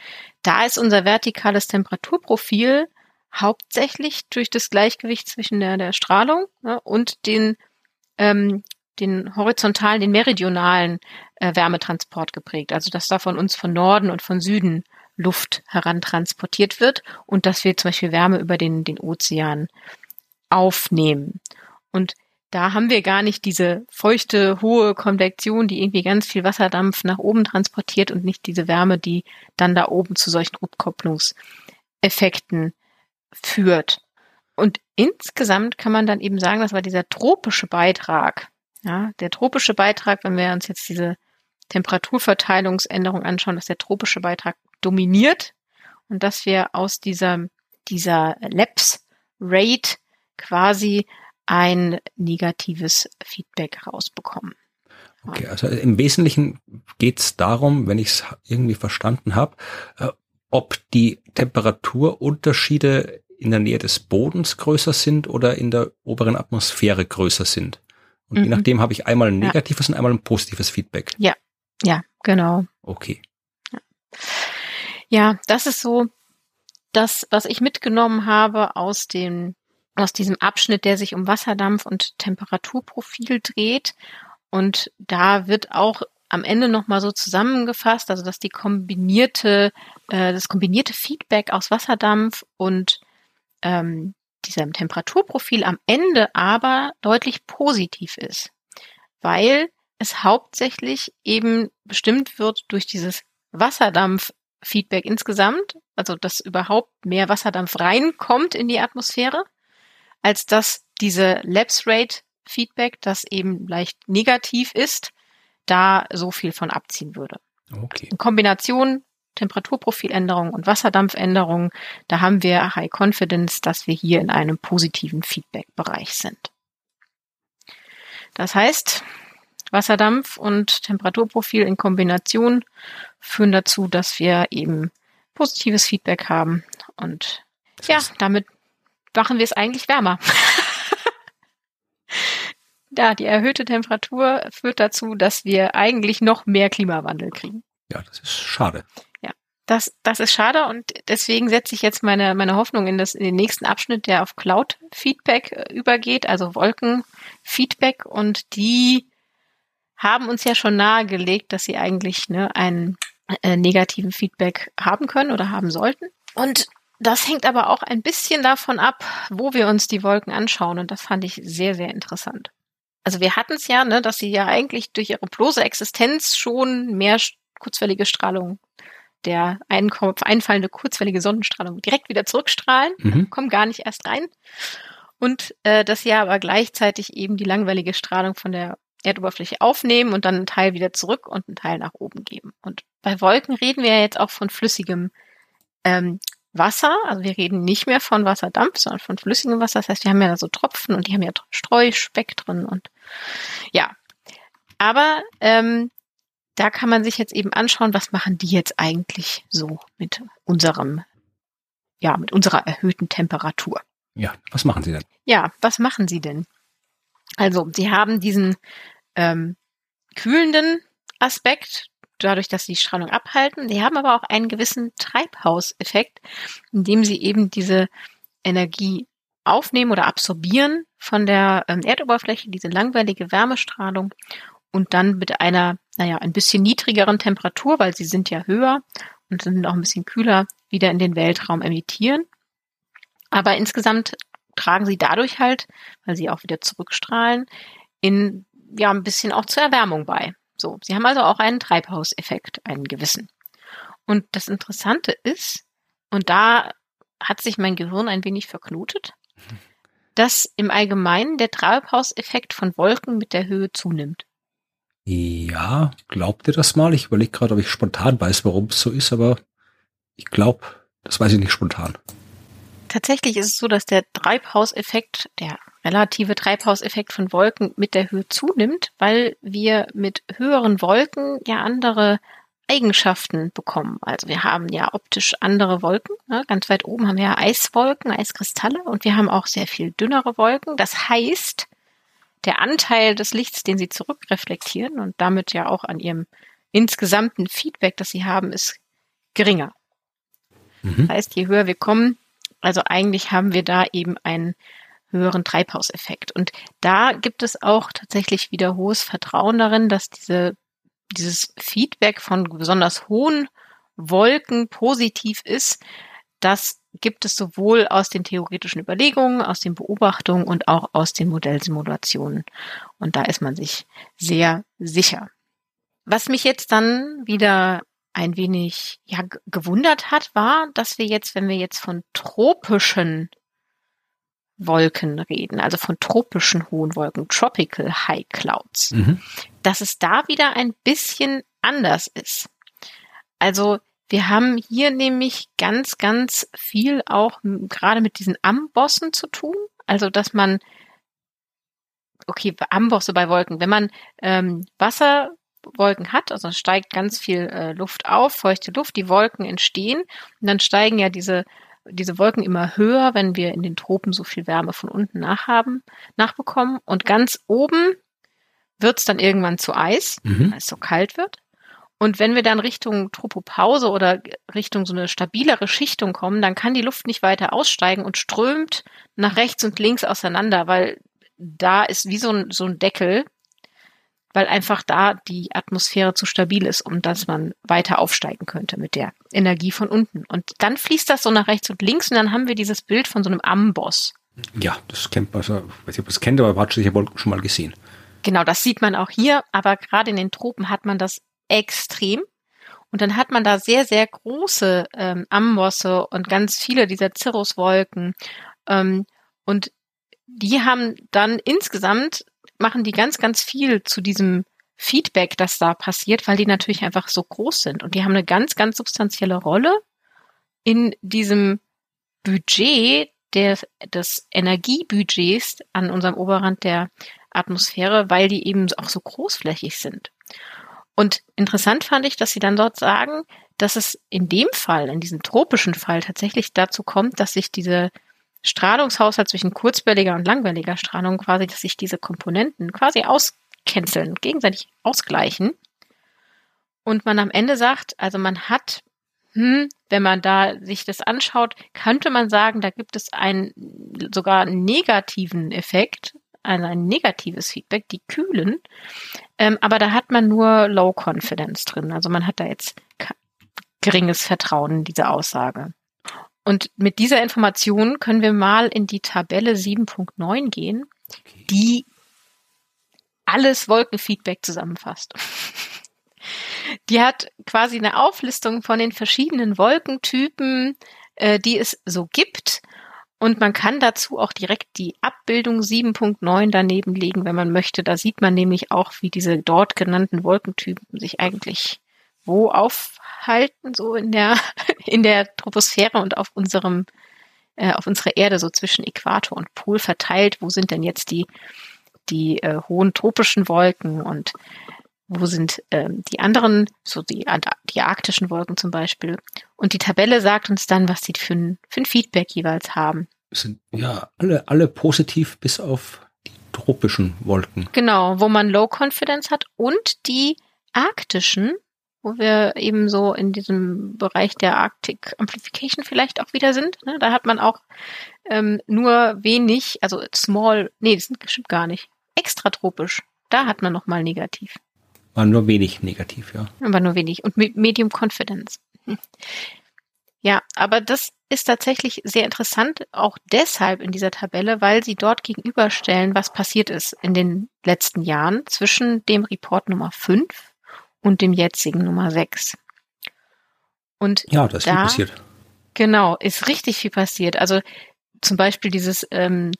da ist unser vertikales Temperaturprofil hauptsächlich durch das Gleichgewicht zwischen der, der Strahlung ne, und den, ähm, den horizontalen, den meridionalen äh, Wärmetransport geprägt. Also dass da von uns von Norden und von Süden Luft herantransportiert wird und dass wir zum Beispiel Wärme über den, den Ozean aufnehmen. Und da haben wir gar nicht diese feuchte, hohe Konvektion, die irgendwie ganz viel Wasserdampf nach oben transportiert und nicht diese Wärme, die dann da oben zu solchen Rückkopplungseffekten führt. Und insgesamt kann man dann eben sagen, das war dieser tropische Beitrag. Ja, der tropische Beitrag, wenn wir uns jetzt diese Temperaturverteilungsänderung anschauen, dass der tropische Beitrag dominiert und dass wir aus dieser, dieser Lapse Rate quasi ein negatives Feedback rausbekommen. Okay, also im Wesentlichen geht es darum, wenn ich es irgendwie verstanden habe, äh, ob die Temperaturunterschiede in der Nähe des Bodens größer sind oder in der oberen Atmosphäre größer sind. Und mhm. je nachdem habe ich einmal ein negatives ja. und einmal ein positives Feedback. Ja, ja, genau. Okay. Ja. das ist so das, was ich mitgenommen habe aus den aus diesem Abschnitt, der sich um Wasserdampf und Temperaturprofil dreht. Und da wird auch am Ende nochmal so zusammengefasst, also dass die kombinierte, äh, das kombinierte Feedback aus Wasserdampf und ähm, diesem Temperaturprofil am Ende aber deutlich positiv ist, weil es hauptsächlich eben bestimmt wird durch dieses Wasserdampf-Feedback insgesamt, also dass überhaupt mehr Wasserdampf reinkommt in die Atmosphäre als dass diese Lapse Rate Feedback, das eben leicht negativ ist, da so viel von abziehen würde. Okay. In Kombination Temperaturprofiländerung und Wasserdampfänderung, da haben wir High Confidence, dass wir hier in einem positiven Feedback-Bereich sind. Das heißt, Wasserdampf und Temperaturprofil in Kombination führen dazu, dass wir eben positives Feedback haben und ja, damit machen wir es eigentlich wärmer. [LAUGHS] ja, die erhöhte Temperatur führt dazu, dass wir eigentlich noch mehr Klimawandel kriegen. Ja, das ist schade. Ja, das, das ist schade und deswegen setze ich jetzt meine, meine Hoffnung in, das, in den nächsten Abschnitt, der auf Cloud-Feedback äh, übergeht, also Wolken-Feedback und die haben uns ja schon nahegelegt, dass sie eigentlich ne, einen äh, negativen Feedback haben können oder haben sollten. Und das hängt aber auch ein bisschen davon ab, wo wir uns die Wolken anschauen. Und das fand ich sehr, sehr interessant. Also wir hatten es ja, ne, dass sie ja eigentlich durch ihre bloße Existenz schon mehr kurzwellige Strahlung der einfallende kurzwellige Sonnenstrahlung direkt wieder zurückstrahlen, mhm. kommen gar nicht erst rein. Und äh, dass sie aber gleichzeitig eben die langweilige Strahlung von der Erdoberfläche aufnehmen und dann einen Teil wieder zurück und einen Teil nach oben geben. Und bei Wolken reden wir ja jetzt auch von flüssigem ähm, Wasser, also wir reden nicht mehr von Wasserdampf, sondern von flüssigem Wasser. Das heißt, wir haben ja so Tropfen und die haben ja Streuspeck drin und ja. Aber ähm, da kann man sich jetzt eben anschauen, was machen die jetzt eigentlich so mit unserem, ja, mit unserer erhöhten Temperatur. Ja, was machen sie denn? Ja, was machen sie denn? Also, sie haben diesen ähm, kühlenden Aspekt, dadurch, dass sie die Strahlung abhalten. Sie haben aber auch einen gewissen Treibhauseffekt, indem sie eben diese Energie aufnehmen oder absorbieren von der ähm, Erdoberfläche, diese langweilige Wärmestrahlung und dann mit einer, naja, ein bisschen niedrigeren Temperatur, weil sie sind ja höher und sind auch ein bisschen kühler, wieder in den Weltraum emittieren. Aber insgesamt tragen sie dadurch halt, weil sie auch wieder zurückstrahlen, in ja ein bisschen auch zur Erwärmung bei. So, sie haben also auch einen Treibhauseffekt, einen gewissen. Und das Interessante ist, und da hat sich mein Gehirn ein wenig verknotet, dass im Allgemeinen der Treibhauseffekt von Wolken mit der Höhe zunimmt. Ja, glaubt ihr das mal? Ich überlege gerade, ob ich spontan weiß, warum es so ist, aber ich glaube, das weiß ich nicht spontan. Tatsächlich ist es so, dass der Treibhauseffekt, der relative Treibhauseffekt von Wolken mit der Höhe zunimmt, weil wir mit höheren Wolken ja andere Eigenschaften bekommen. Also wir haben ja optisch andere Wolken. Ne? Ganz weit oben haben wir ja Eiswolken, Eiskristalle und wir haben auch sehr viel dünnere Wolken. Das heißt, der Anteil des Lichts, den sie zurückreflektieren und damit ja auch an ihrem insgesamten Feedback, das sie haben, ist geringer. Mhm. Das heißt, je höher wir kommen, also eigentlich haben wir da eben einen höheren Treibhauseffekt. Und da gibt es auch tatsächlich wieder hohes Vertrauen darin, dass diese, dieses Feedback von besonders hohen Wolken positiv ist. Das gibt es sowohl aus den theoretischen Überlegungen, aus den Beobachtungen und auch aus den Modellsimulationen. Und da ist man sich sehr sicher. Was mich jetzt dann wieder ein wenig ja, gewundert hat, war, dass wir jetzt, wenn wir jetzt von tropischen Wolken reden, also von tropischen hohen Wolken, Tropical High Clouds, mhm. dass es da wieder ein bisschen anders ist. Also wir haben hier nämlich ganz, ganz viel auch gerade mit diesen Ambossen zu tun. Also dass man, okay, Ambosse bei Wolken, wenn man ähm, Wasserwolken hat, also steigt ganz viel äh, Luft auf, feuchte Luft, die Wolken entstehen und dann steigen ja diese diese Wolken immer höher, wenn wir in den Tropen so viel Wärme von unten nachhaben, nachbekommen. Und ganz oben wird es dann irgendwann zu Eis, mhm. weil es so kalt wird. Und wenn wir dann Richtung Tropopause oder Richtung so eine stabilere Schichtung kommen, dann kann die Luft nicht weiter aussteigen und strömt nach rechts und links auseinander, weil da ist wie so ein, so ein Deckel, weil einfach da die Atmosphäre zu stabil ist, um dass man weiter aufsteigen könnte mit der Energie von unten. Und dann fließt das so nach rechts und links und dann haben wir dieses Bild von so einem Amboss. Ja, das kennt man, also, ich weiß nicht, ob man es kennt, aber hat solche Wolken schon mal gesehen. Genau, das sieht man auch hier, aber gerade in den Tropen hat man das extrem. Und dann hat man da sehr, sehr große ähm, Ambosse und ganz viele dieser Cirruswolken. Ähm, und die haben dann insgesamt machen die ganz, ganz viel zu diesem Feedback, das da passiert, weil die natürlich einfach so groß sind. Und die haben eine ganz, ganz substanzielle Rolle in diesem Budget der, des Energiebudgets an unserem Oberrand der Atmosphäre, weil die eben auch so großflächig sind. Und interessant fand ich, dass sie dann dort sagen, dass es in dem Fall, in diesem tropischen Fall tatsächlich dazu kommt, dass sich diese Strahlungshaushalt zwischen kurzwelliger und langwelliger Strahlung quasi, dass sich diese Komponenten quasi auscanceln, gegenseitig ausgleichen. Und man am Ende sagt, also man hat, hm, wenn man da sich das anschaut, könnte man sagen, da gibt es einen sogar negativen Effekt, also ein negatives Feedback, die kühlen. Ähm, aber da hat man nur Low Confidence drin. Also man hat da jetzt geringes Vertrauen in diese Aussage. Und mit dieser Information können wir mal in die Tabelle 7.9 gehen, die alles Wolkenfeedback zusammenfasst. Die hat quasi eine Auflistung von den verschiedenen Wolkentypen, äh, die es so gibt. Und man kann dazu auch direkt die Abbildung 7.9 daneben legen, wenn man möchte. Da sieht man nämlich auch, wie diese dort genannten Wolkentypen sich eigentlich wo aufhalten, so in der, in der Troposphäre und auf unserem, äh, auf unserer Erde, so zwischen Äquator und Pol verteilt. Wo sind denn jetzt die, die äh, hohen tropischen Wolken? Und wo sind ähm, die anderen, so die, die arktischen Wolken zum Beispiel. Und die Tabelle sagt uns dann, was sie für ein, für ein Feedback jeweils haben. Sind ja alle, alle positiv bis auf die tropischen Wolken. Genau, wo man Low Confidence hat und die arktischen, wo wir eben so in diesem Bereich der Arctic Amplification vielleicht auch wieder sind. Ne? Da hat man auch ähm, nur wenig, also small, nee, das sind bestimmt gar nicht. Extratropisch. Da hat man nochmal negativ. War nur wenig negativ, ja. Aber nur wenig. Und Medium Confidence. Hm. Ja, aber das ist tatsächlich sehr interessant, auch deshalb in dieser Tabelle, weil sie dort gegenüberstellen, was passiert ist in den letzten Jahren zwischen dem Report Nummer 5 und dem jetzigen Nummer 6. Und ja, das ist da, viel passiert. Genau, ist richtig viel passiert. Also zum Beispiel dieses ähm,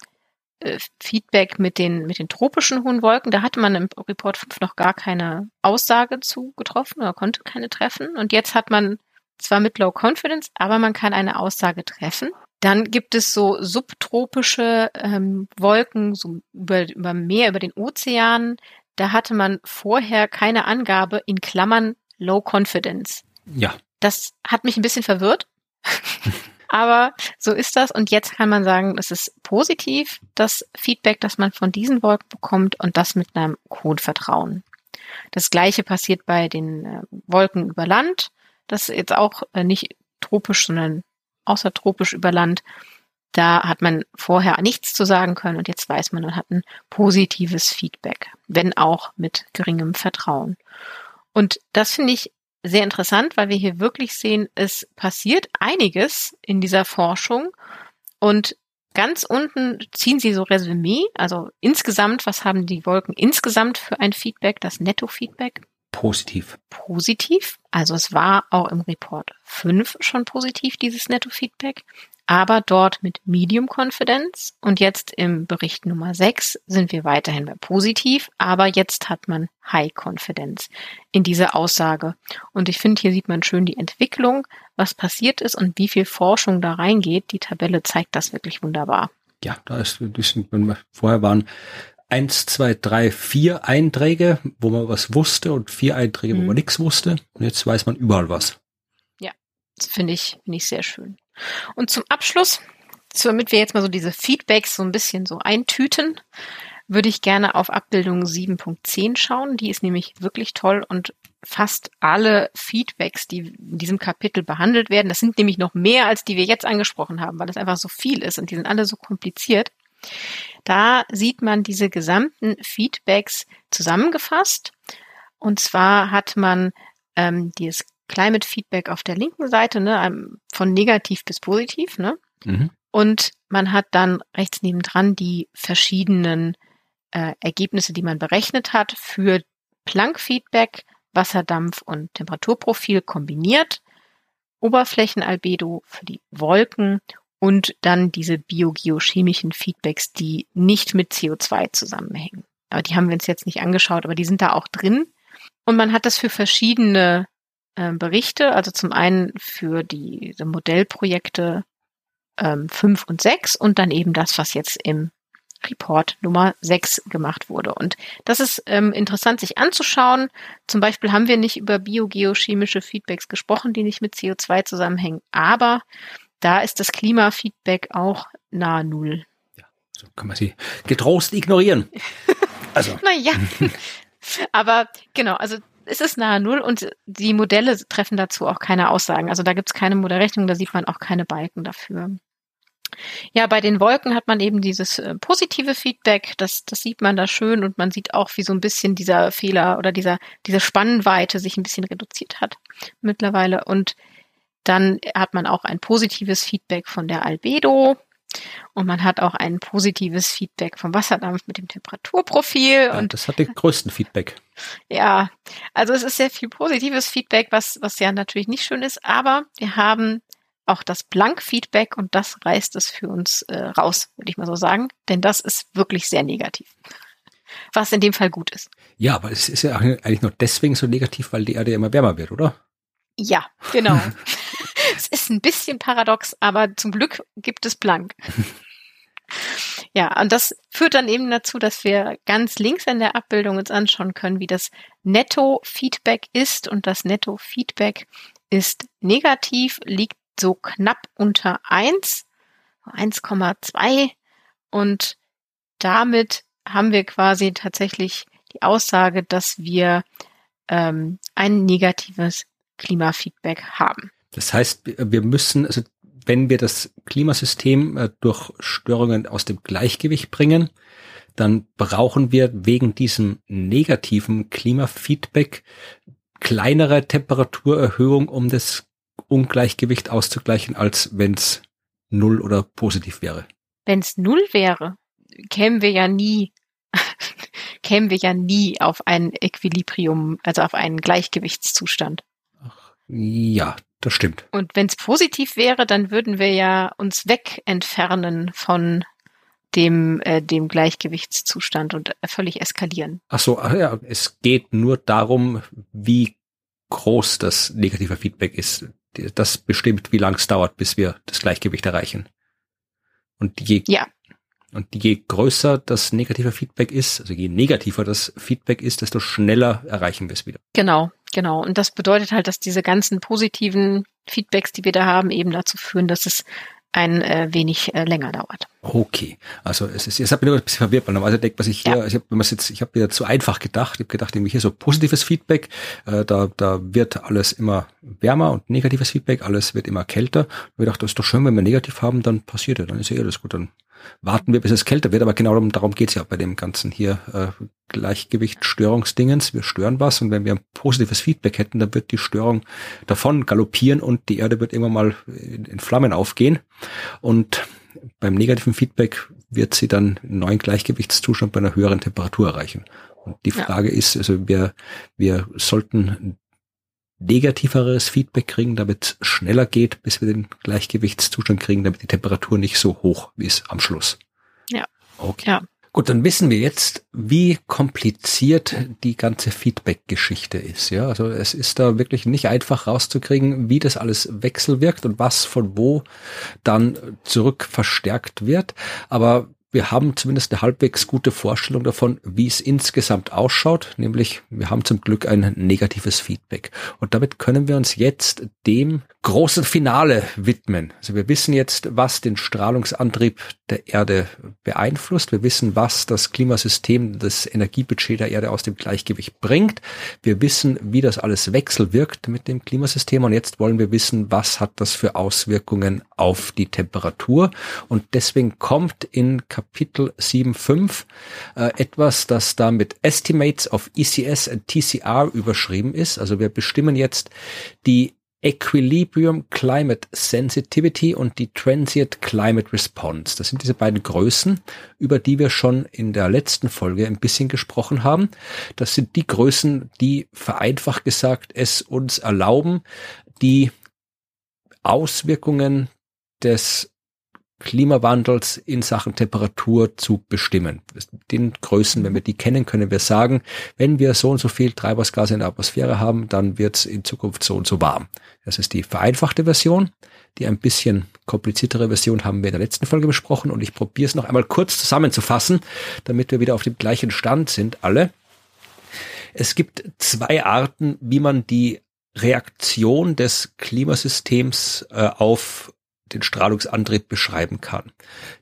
äh, Feedback mit den, mit den tropischen hohen Wolken, da hatte man im Report 5 noch gar keine Aussage zu getroffen oder konnte keine treffen. Und jetzt hat man zwar mit Low Confidence, aber man kann eine Aussage treffen. Dann gibt es so subtropische ähm, Wolken so über, über Meer, über den Ozean. Da hatte man vorher keine Angabe in Klammern Low Confidence. Ja. Das hat mich ein bisschen verwirrt. [LAUGHS] Aber so ist das. Und jetzt kann man sagen, es ist positiv, das Feedback, das man von diesen Wolken bekommt und das mit einem hohen Vertrauen. Das gleiche passiert bei den äh, Wolken über Land. Das ist jetzt auch äh, nicht tropisch, sondern außertropisch über Land. Da hat man vorher nichts zu sagen können und jetzt weiß man und hat ein positives Feedback, wenn auch mit geringem Vertrauen. Und das finde ich sehr interessant, weil wir hier wirklich sehen, es passiert einiges in dieser Forschung und ganz unten ziehen sie so Resümee, also insgesamt, was haben die Wolken insgesamt für ein Feedback, das Netto-Feedback? Positiv. Positiv. Also es war auch im Report 5 schon positiv, dieses Netto-Feedback aber dort mit Medium Confidence. Und jetzt im Bericht Nummer 6 sind wir weiterhin bei positiv, aber jetzt hat man High Confidence in dieser Aussage. Und ich finde, hier sieht man schön die Entwicklung, was passiert ist und wie viel Forschung da reingeht. Die Tabelle zeigt das wirklich wunderbar. Ja, da ist vorher waren, eins, zwei, drei, vier Einträge, wo man was wusste und vier Einträge, mhm. wo man nichts wusste. Und jetzt weiß man überall was. Ja, das finde ich, finde ich sehr schön. Und zum Abschluss, damit wir jetzt mal so diese Feedbacks so ein bisschen so eintüten, würde ich gerne auf Abbildung 7.10 schauen. Die ist nämlich wirklich toll und fast alle Feedbacks, die in diesem Kapitel behandelt werden, das sind nämlich noch mehr als die wir jetzt angesprochen haben, weil das einfach so viel ist und die sind alle so kompliziert. Da sieht man diese gesamten Feedbacks zusammengefasst. Und zwar hat man ähm, dieses Climate Feedback auf der linken Seite, ne, von negativ bis positiv, ne? Mhm. Und man hat dann rechts nebendran die verschiedenen äh, Ergebnisse, die man berechnet hat für Planck-Feedback, Wasserdampf und Temperaturprofil kombiniert, Oberflächenalbedo für die Wolken und dann diese biogeochemischen Feedbacks, die nicht mit CO2 zusammenhängen. Aber die haben wir uns jetzt nicht angeschaut, aber die sind da auch drin. Und man hat das für verschiedene äh, Berichte, also zum einen für die, die Modellprojekte ähm, 5 und 6 und dann eben das, was jetzt im Report Nummer 6 gemacht wurde. Und das ist ähm, interessant, sich anzuschauen. Zum Beispiel haben wir nicht über biogeochemische Feedbacks gesprochen, die nicht mit CO2 zusammenhängen, aber da ist das Klimafeedback auch nahe Null. Ja, so kann man sie getrost ignorieren. [LAUGHS] Also. naja. Aber genau, also es ist nahe Null und die Modelle treffen dazu auch keine Aussagen. Also da gibt es keine Modellrechnung, da sieht man auch keine Balken dafür. Ja, bei den Wolken hat man eben dieses äh, positive Feedback, das, das sieht man da schön und man sieht auch, wie so ein bisschen dieser Fehler oder dieser, diese Spannweite sich ein bisschen reduziert hat mittlerweile. Und dann hat man auch ein positives Feedback von der Albedo. Und man hat auch ein positives Feedback vom Wasserdampf mit dem Temperaturprofil. Ja, und das hat den größten Feedback. Ja, also es ist sehr viel positives Feedback, was, was ja natürlich nicht schön ist, aber wir haben auch das Blank-Feedback und das reißt es für uns äh, raus, würde ich mal so sagen, denn das ist wirklich sehr negativ. Was in dem Fall gut ist. Ja, aber es ist ja eigentlich nur deswegen so negativ, weil die Erde immer wärmer wird, oder? Ja, genau. [LAUGHS] ist ein bisschen paradox, aber zum Glück gibt es Blank. [LAUGHS] Ja, und das führt dann eben dazu, dass wir ganz links in der Abbildung uns anschauen können, wie das Netto-Feedback ist. Und das Netto-Feedback ist negativ, liegt so knapp unter eins, 1,2. Und damit haben wir quasi tatsächlich die Aussage, dass wir ähm, ein negatives Klimafeedback haben. Das heißt, wir müssen, also wenn wir das Klimasystem äh, durch Störungen aus dem Gleichgewicht bringen, dann brauchen wir wegen diesem negativen Klimafeedback kleinere Temperaturerhöhung, um das Ungleichgewicht auszugleichen, als wenn es null oder positiv wäre. Wenn es null wäre, kämen wir ja nie, [LAUGHS] kämen wir ja nie auf ein Equilibrium, also auf einen Gleichgewichtszustand. Ach, ja, das stimmt. Und wenn es positiv wäre, dann würden wir ja uns weg entfernen von dem, äh, dem Gleichgewichtszustand und völlig eskalieren. Ach so, ach ja, es geht nur darum, wie groß das negative Feedback ist. Das bestimmt, wie lang es dauert, bis wir das Gleichgewicht erreichen. Und je, ja. und je größer das negative Feedback ist, also je negativer das Feedback ist, desto schneller erreichen wir es wieder. Genau, genau. Und das bedeutet halt, dass diese ganzen positiven Feedbacks, die wir da haben, eben dazu führen, dass es ein äh, wenig äh, länger dauert. Okay, also es ist, es hat mich nur ein bisschen verwirrt, weil normalerweise denkt was ich hier, ja. ich habe wenn man jetzt, ich habe wieder zu einfach gedacht, ich habe gedacht, irgendwie hier so positives Feedback, äh, da, da wird alles immer wärmer und negatives Feedback, alles wird immer kälter. Und ich dachte, das ist doch schön, wenn wir negativ haben, dann passiert ja, dann ist ja alles gut, dann warten wir, bis es kälter wird, aber genau darum, darum geht's ja bei dem ganzen hier äh, Gleichgewichtstörungsdingens. Wir stören was und wenn wir ein positives Feedback hätten, dann wird die Störung davon galoppieren und die Erde wird irgendwann mal in, in Flammen aufgehen. Und beim negativen Feedback wird sie dann einen neuen Gleichgewichtszustand bei einer höheren Temperatur erreichen. Und die Frage ja. ist, also wir, wir sollten negativeres Feedback kriegen, damit es schneller geht, bis wir den Gleichgewichtszustand kriegen, damit die Temperatur nicht so hoch ist am Schluss. Ja. Okay. Ja. Gut, dann wissen wir jetzt, wie kompliziert die ganze Feedback-Geschichte ist. Ja, also es ist da wirklich nicht einfach rauszukriegen, wie das alles wechselwirkt und was von wo dann zurück verstärkt wird. Aber wir haben zumindest eine halbwegs gute Vorstellung davon, wie es insgesamt ausschaut, nämlich wir haben zum Glück ein negatives Feedback. Und damit können wir uns jetzt dem großen Finale widmen. Also wir wissen jetzt, was den Strahlungsantrieb der Erde beeinflusst. Wir wissen, was das Klimasystem, das Energiebudget der Erde aus dem Gleichgewicht bringt. Wir wissen, wie das alles wechselwirkt mit dem Klimasystem. Und jetzt wollen wir wissen, was hat das für Auswirkungen auf die Temperatur. Und deswegen kommt in Kapitel 7.5 äh, etwas, das da mit Estimates of ECS and TCR überschrieben ist. Also wir bestimmen jetzt die Equilibrium Climate Sensitivity und die Transient Climate Response. Das sind diese beiden Größen, über die wir schon in der letzten Folge ein bisschen gesprochen haben. Das sind die Größen, die vereinfacht gesagt es uns erlauben, die Auswirkungen des Klimawandels in Sachen Temperatur zu bestimmen. Den Größen, wenn wir die kennen, können wir sagen, wenn wir so und so viel Treibhausgase in der Atmosphäre haben, dann wird es in Zukunft so und so warm. Das ist die vereinfachte Version. Die ein bisschen kompliziertere Version haben wir in der letzten Folge besprochen und ich probiere es noch einmal kurz zusammenzufassen, damit wir wieder auf dem gleichen Stand sind, alle. Es gibt zwei Arten, wie man die Reaktion des Klimasystems äh, auf den Strahlungsantrieb beschreiben kann.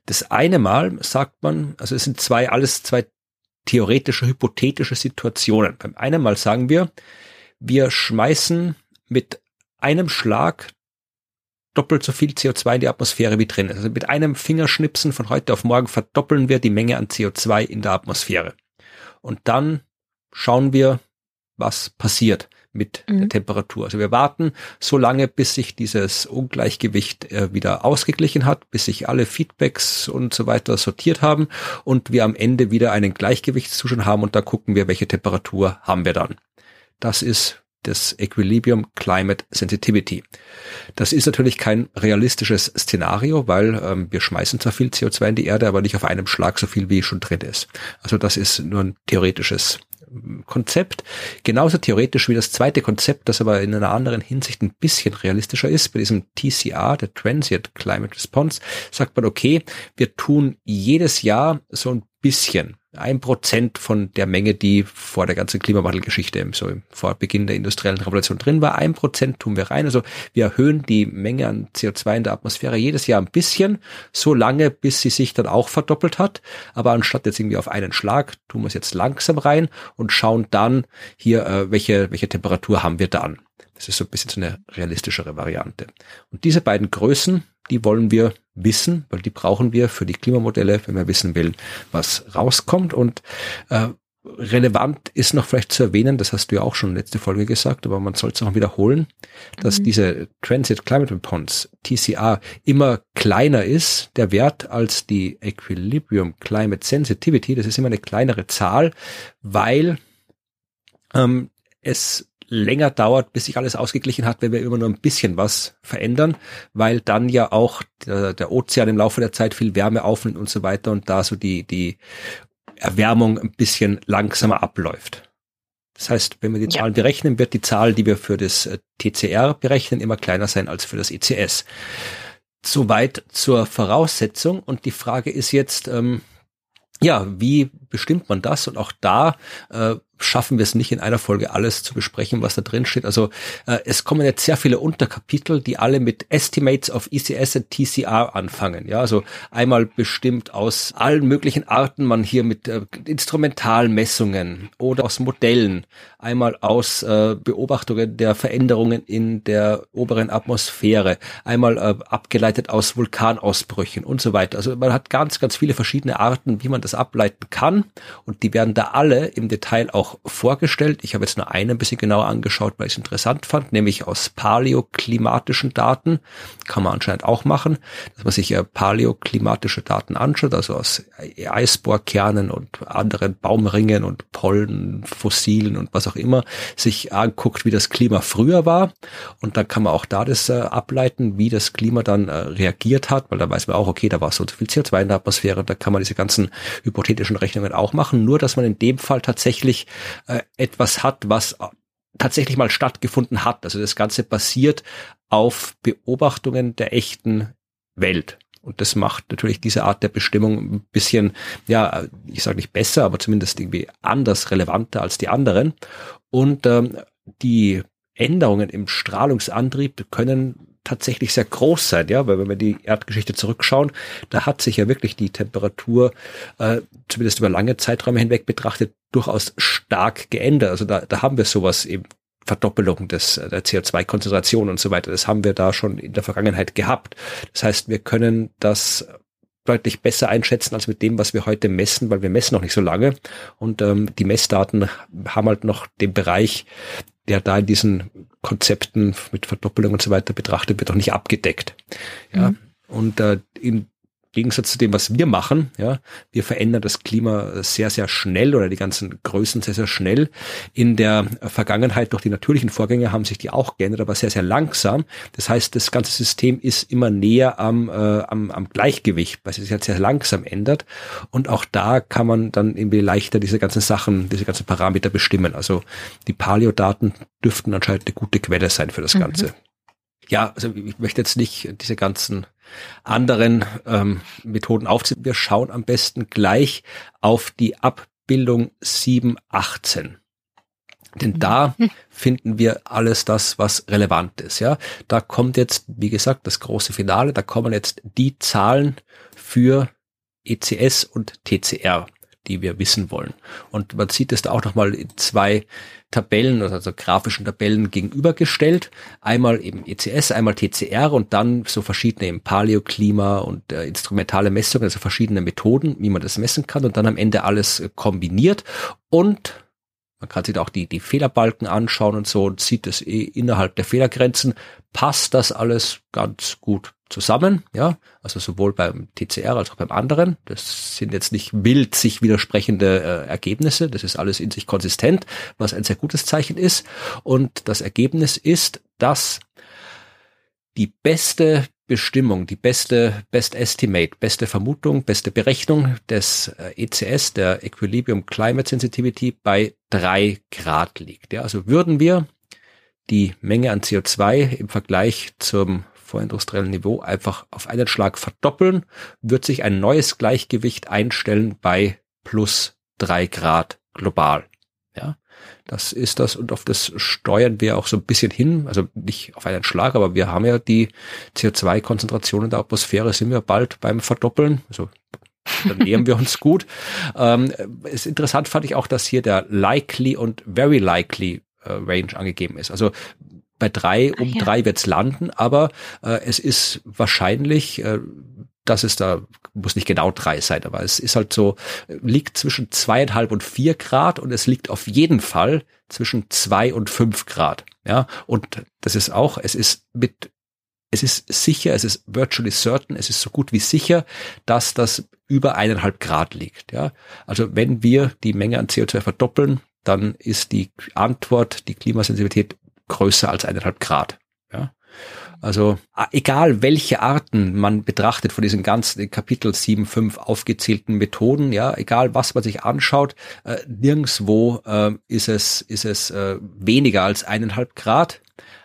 Das eine Mal sagt man, also es sind zwei, alles zwei theoretische, hypothetische Situationen. Beim einen Mal sagen wir, wir schmeißen mit einem Schlag doppelt so viel CO2 in die Atmosphäre wie drin ist. Also mit einem Fingerschnipsen von heute auf morgen verdoppeln wir die Menge an CO2 in der Atmosphäre. Und dann schauen wir, was passiert mit mhm. der Temperatur. Also wir warten so lange, bis sich dieses Ungleichgewicht äh, wieder ausgeglichen hat, bis sich alle Feedbacks und so weiter sortiert haben und wir am Ende wieder einen Gleichgewichtszustand haben und da gucken wir, welche Temperatur haben wir dann. Das ist das Equilibrium Climate Sensitivity. Das ist natürlich kein realistisches Szenario, weil ähm, wir schmeißen zwar viel CO2 in die Erde, aber nicht auf einem Schlag so viel, wie schon drin ist. Also das ist nur ein theoretisches Konzept. Genauso theoretisch wie das zweite Konzept, das aber in einer anderen Hinsicht ein bisschen realistischer ist. Bei diesem TCR, der Transient Climate Response, sagt man, okay, wir tun jedes Jahr so ein bisschen ein Prozent von der Menge, die vor der ganzen Klimawandelgeschichte, so vor Beginn der industriellen Revolution drin war. Ein Prozent tun wir rein. Also wir erhöhen die Menge an CO2 in der Atmosphäre jedes Jahr ein bisschen, so lange, bis sie sich dann auch verdoppelt hat. Aber anstatt jetzt irgendwie auf einen Schlag, tun wir es jetzt langsam rein und schauen dann hier, äh, welche, welche Temperatur haben wir dann. Das ist so ein bisschen so eine realistischere Variante. Und diese beiden Größen, die wollen wir wissen, weil die brauchen wir für die Klimamodelle, wenn wir wissen will, was rauskommt. Und äh, relevant ist noch vielleicht zu erwähnen, das hast du ja auch schon letzte Folge gesagt, aber man soll es noch wiederholen, dass mhm. diese Transit Climate Response, TCR, immer kleiner ist, der Wert als die Equilibrium Climate Sensitivity, das ist immer eine kleinere Zahl, weil ähm, es länger dauert, bis sich alles ausgeglichen hat, wenn wir immer nur ein bisschen was verändern, weil dann ja auch der, der Ozean im Laufe der Zeit viel Wärme aufnimmt und so weiter und da so die, die Erwärmung ein bisschen langsamer abläuft. Das heißt, wenn wir die Zahlen ja. berechnen, wird die Zahl, die wir für das äh, TCR berechnen, immer kleiner sein als für das ECS. Soweit zur Voraussetzung. Und die Frage ist jetzt, ähm, ja, wie bestimmt man das? Und auch da äh, schaffen wir es nicht in einer Folge alles zu besprechen, was da drin steht. Also äh, es kommen jetzt sehr viele Unterkapitel, die alle mit Estimates of ECS und TCR anfangen. Ja, also einmal bestimmt aus allen möglichen Arten, man hier mit äh, Instrumentalmessungen oder aus Modellen, einmal aus äh, Beobachtungen der Veränderungen in der oberen Atmosphäre, einmal äh, abgeleitet aus Vulkanausbrüchen und so weiter. Also man hat ganz, ganz viele verschiedene Arten, wie man das ableiten kann und die werden da alle im Detail auch vorgestellt. Ich habe jetzt nur eine ein bisschen genauer angeschaut, weil ich es interessant fand, nämlich aus paläoklimatischen Daten. Kann man anscheinend auch machen, dass man sich ja paläoklimatische Daten anschaut, also aus Eisbohrkernen und anderen Baumringen und Pollen, Fossilen und was auch immer, sich anguckt, wie das Klima früher war. Und dann kann man auch da das äh, ableiten, wie das Klima dann äh, reagiert hat, weil da weiß man auch, okay, da war so viel CO2 in der Atmosphäre, da kann man diese ganzen hypothetischen Rechnungen auch machen, nur dass man in dem Fall tatsächlich äh, etwas hat, was tatsächlich mal stattgefunden hat. Also das Ganze basiert auf Beobachtungen der echten Welt. Und das macht natürlich diese Art der Bestimmung ein bisschen, ja, ich sage nicht besser, aber zumindest irgendwie anders relevanter als die anderen. Und ähm, die Änderungen im Strahlungsantrieb können tatsächlich sehr groß sein, ja, weil wenn wir die Erdgeschichte zurückschauen, da hat sich ja wirklich die Temperatur, äh, zumindest über lange Zeiträume hinweg betrachtet, durchaus stark geändert. Also da, da haben wir sowas eben Verdoppelung des, der CO2-Konzentration und so weiter. Das haben wir da schon in der Vergangenheit gehabt. Das heißt, wir können das deutlich besser einschätzen als mit dem, was wir heute messen, weil wir messen noch nicht so lange. Und ähm, die Messdaten haben halt noch den Bereich, der da in diesen Konzepten mit Verdoppelung und so weiter betrachtet wird, auch nicht abgedeckt. Ja. Mhm. Und äh, in Gegensatz zu dem, was wir machen, ja, wir verändern das Klima sehr, sehr schnell oder die ganzen Größen sehr, sehr schnell. In der Vergangenheit durch die natürlichen Vorgänge haben sich die auch geändert, aber sehr, sehr langsam. Das heißt, das ganze System ist immer näher am, äh, am, am Gleichgewicht, weil es sich halt sehr langsam ändert. Und auch da kann man dann irgendwie leichter diese ganzen Sachen, diese ganzen Parameter bestimmen. Also die Paleo-Daten dürften anscheinend eine gute Quelle sein für das mhm. Ganze. Ja, also ich möchte jetzt nicht diese ganzen anderen ähm, Methoden aufziehen. Wir schauen am besten gleich auf die Abbildung 718. Denn da finden wir alles das, was relevant ist. Ja, da kommt jetzt, wie gesagt, das große Finale. Da kommen jetzt die Zahlen für ECS und TCR, die wir wissen wollen. Und man sieht es da auch nochmal in zwei Tabellen, also grafischen Tabellen gegenübergestellt. Einmal eben ECS, einmal TCR und dann so verschiedene eben Paläoklima und äh, instrumentale Messungen, also verschiedene Methoden, wie man das messen kann und dann am Ende alles äh, kombiniert und man kann sich da auch die, die Fehlerbalken anschauen und so und sieht es eh innerhalb der Fehlergrenzen. Passt das alles ganz gut zusammen, ja, also sowohl beim TCR als auch beim anderen. Das sind jetzt nicht wild sich widersprechende äh, Ergebnisse, das ist alles in sich konsistent, was ein sehr gutes Zeichen ist. Und das Ergebnis ist, dass die beste Bestimmung, die beste Best Estimate, beste Vermutung, beste Berechnung des äh, ECS, der Equilibrium Climate Sensitivity, bei drei Grad liegt. Ja, also würden wir die Menge an CO2 im Vergleich zum vorindustriellen Niveau einfach auf einen Schlag verdoppeln, wird sich ein neues Gleichgewicht einstellen bei plus drei Grad global. Ja, das ist das und auf das steuern wir auch so ein bisschen hin. Also nicht auf einen Schlag, aber wir haben ja die CO2-Konzentration in der Atmosphäre sind wir bald beim Verdoppeln. Also dann nähern wir uns gut. [LAUGHS] Ähm, ist interessant fand ich auch, dass hier der likely und very likely äh, Range angegeben ist. Also bei drei, um ja. drei wird's landen, aber äh, es ist wahrscheinlich, äh, dass es da, muss nicht genau drei sein, aber es ist halt so, liegt zwischen zweieinhalb und vier Grad und es liegt auf jeden Fall zwischen zwei und fünf Grad. Ja, und das ist auch, es ist mit, es ist sicher, es ist virtually certain, es ist so gut wie sicher, dass das über eineinhalb Grad liegt. Ja, also wenn wir die Menge an CO2 verdoppeln, dann ist die Antwort, die Klimasensibilität größer als eineinhalb Grad. Ja? Also egal welche Arten man betrachtet von diesen ganzen Kapitel 7, 5 aufgezählten Methoden, ja, egal was man sich anschaut, äh, nirgendswo äh, ist es, ist es äh, weniger als eineinhalb Grad.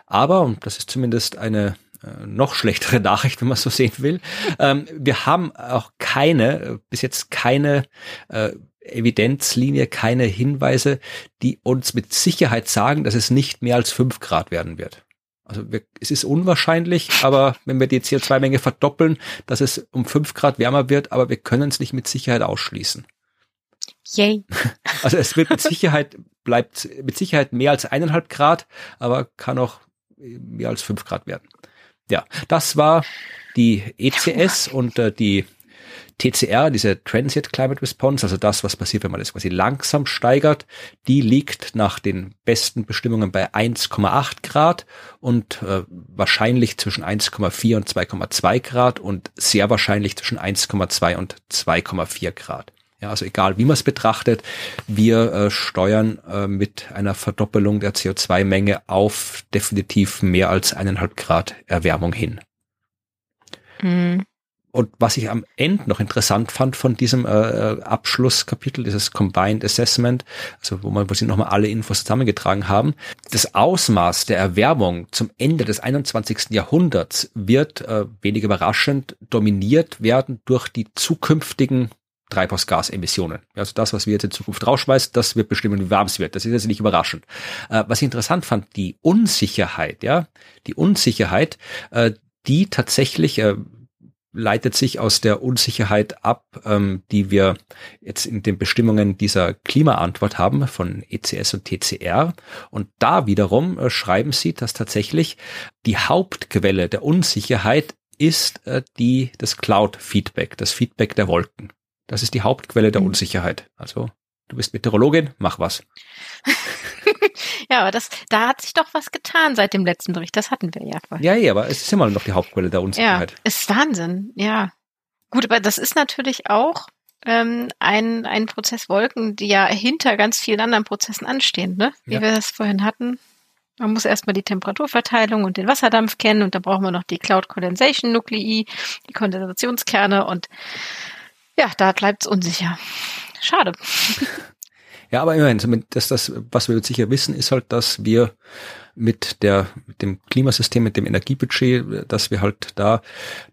Aber, und das ist zumindest eine äh, noch schlechtere [LAUGHS] Nachricht, wenn man so sehen will, ähm, wir haben auch keine, äh, bis jetzt keine äh, Evidenzlinie, keine Hinweise, die uns mit Sicherheit sagen, dass es nicht mehr als fünf Grad werden wird. Also wir, es ist unwahrscheinlich, aber wenn wir die CO2-Menge verdoppeln, dass es um fünf Grad wärmer wird, aber wir können es nicht mit Sicherheit ausschließen. Yay. [LAUGHS] Also es wird mit Sicherheit, bleibt mit Sicherheit mehr als eineinhalb Grad, aber kann auch mehr als fünf Grad werden. Ja, das war die ECS und äh, die TCR, diese Transient Climate Response, also das, was passiert, wenn man das quasi langsam steigert, die liegt nach den besten Bestimmungen bei 1,8 Grad und äh, wahrscheinlich zwischen 1,4 und 2,2 Grad und sehr wahrscheinlich zwischen 1,2 und 2,4 Grad. Ja, also egal wie man es betrachtet, wir äh, steuern äh, mit einer Verdoppelung der CO2-Menge auf definitiv mehr als eineinhalb Grad Erwärmung hin. Mhm. Und was ich am Ende noch interessant fand von diesem äh, äh, Abschlusskapitel, dieses Combined Assessment, also wo man, wo sie nochmal alle Infos zusammengetragen haben, das Ausmaß der Erwärmung zum Ende des 21. Jahrhunderts wird äh, wenig überraschend dominiert werden durch die zukünftigen Treibhausgasemissionen. Also das, was wir jetzt in Zukunft rausschmeißen, das wird bestimmen, wie warm es wird. Das ist jetzt nicht überraschend. Äh, was ich interessant fand, die Unsicherheit, ja, die Unsicherheit, äh, die tatsächlich äh, leitet sich aus der Unsicherheit ab, ähm, die wir jetzt in den Bestimmungen dieser Klimaantwort haben von ECS und TCR. Und da wiederum äh, schreiben sie, dass tatsächlich die Hauptquelle der Unsicherheit ist äh, die das Cloud-Feedback, das Feedback der Wolken. Das ist die Hauptquelle der mhm. Unsicherheit. Also du bist Meteorologin, mach was. [LAUGHS] ja, aber das, da hat sich doch was getan seit dem letzten Bericht. Das hatten wir ja vorher. Ja, ja, aber es ist immer noch die Hauptquelle der Unsicherheit. Ja, ist Wahnsinn, ja. Gut, aber das ist natürlich auch ähm, ein, ein Prozess Wolken, die ja hinter ganz vielen anderen Prozessen anstehen, ne? Wie ja. wir das vorhin hatten. Man muss erstmal die Temperaturverteilung und den Wasserdampf kennen und dann brauchen wir noch die Cloud Condensation Nuklei, die Kondensationskerne und ja, da bleibt es unsicher. Schade. [LAUGHS] Ja, aber immerhin, das, das, was wir jetzt sicher wissen, ist halt, dass wir mit der, mit dem Klimasystem, mit dem Energiebudget, dass wir halt da,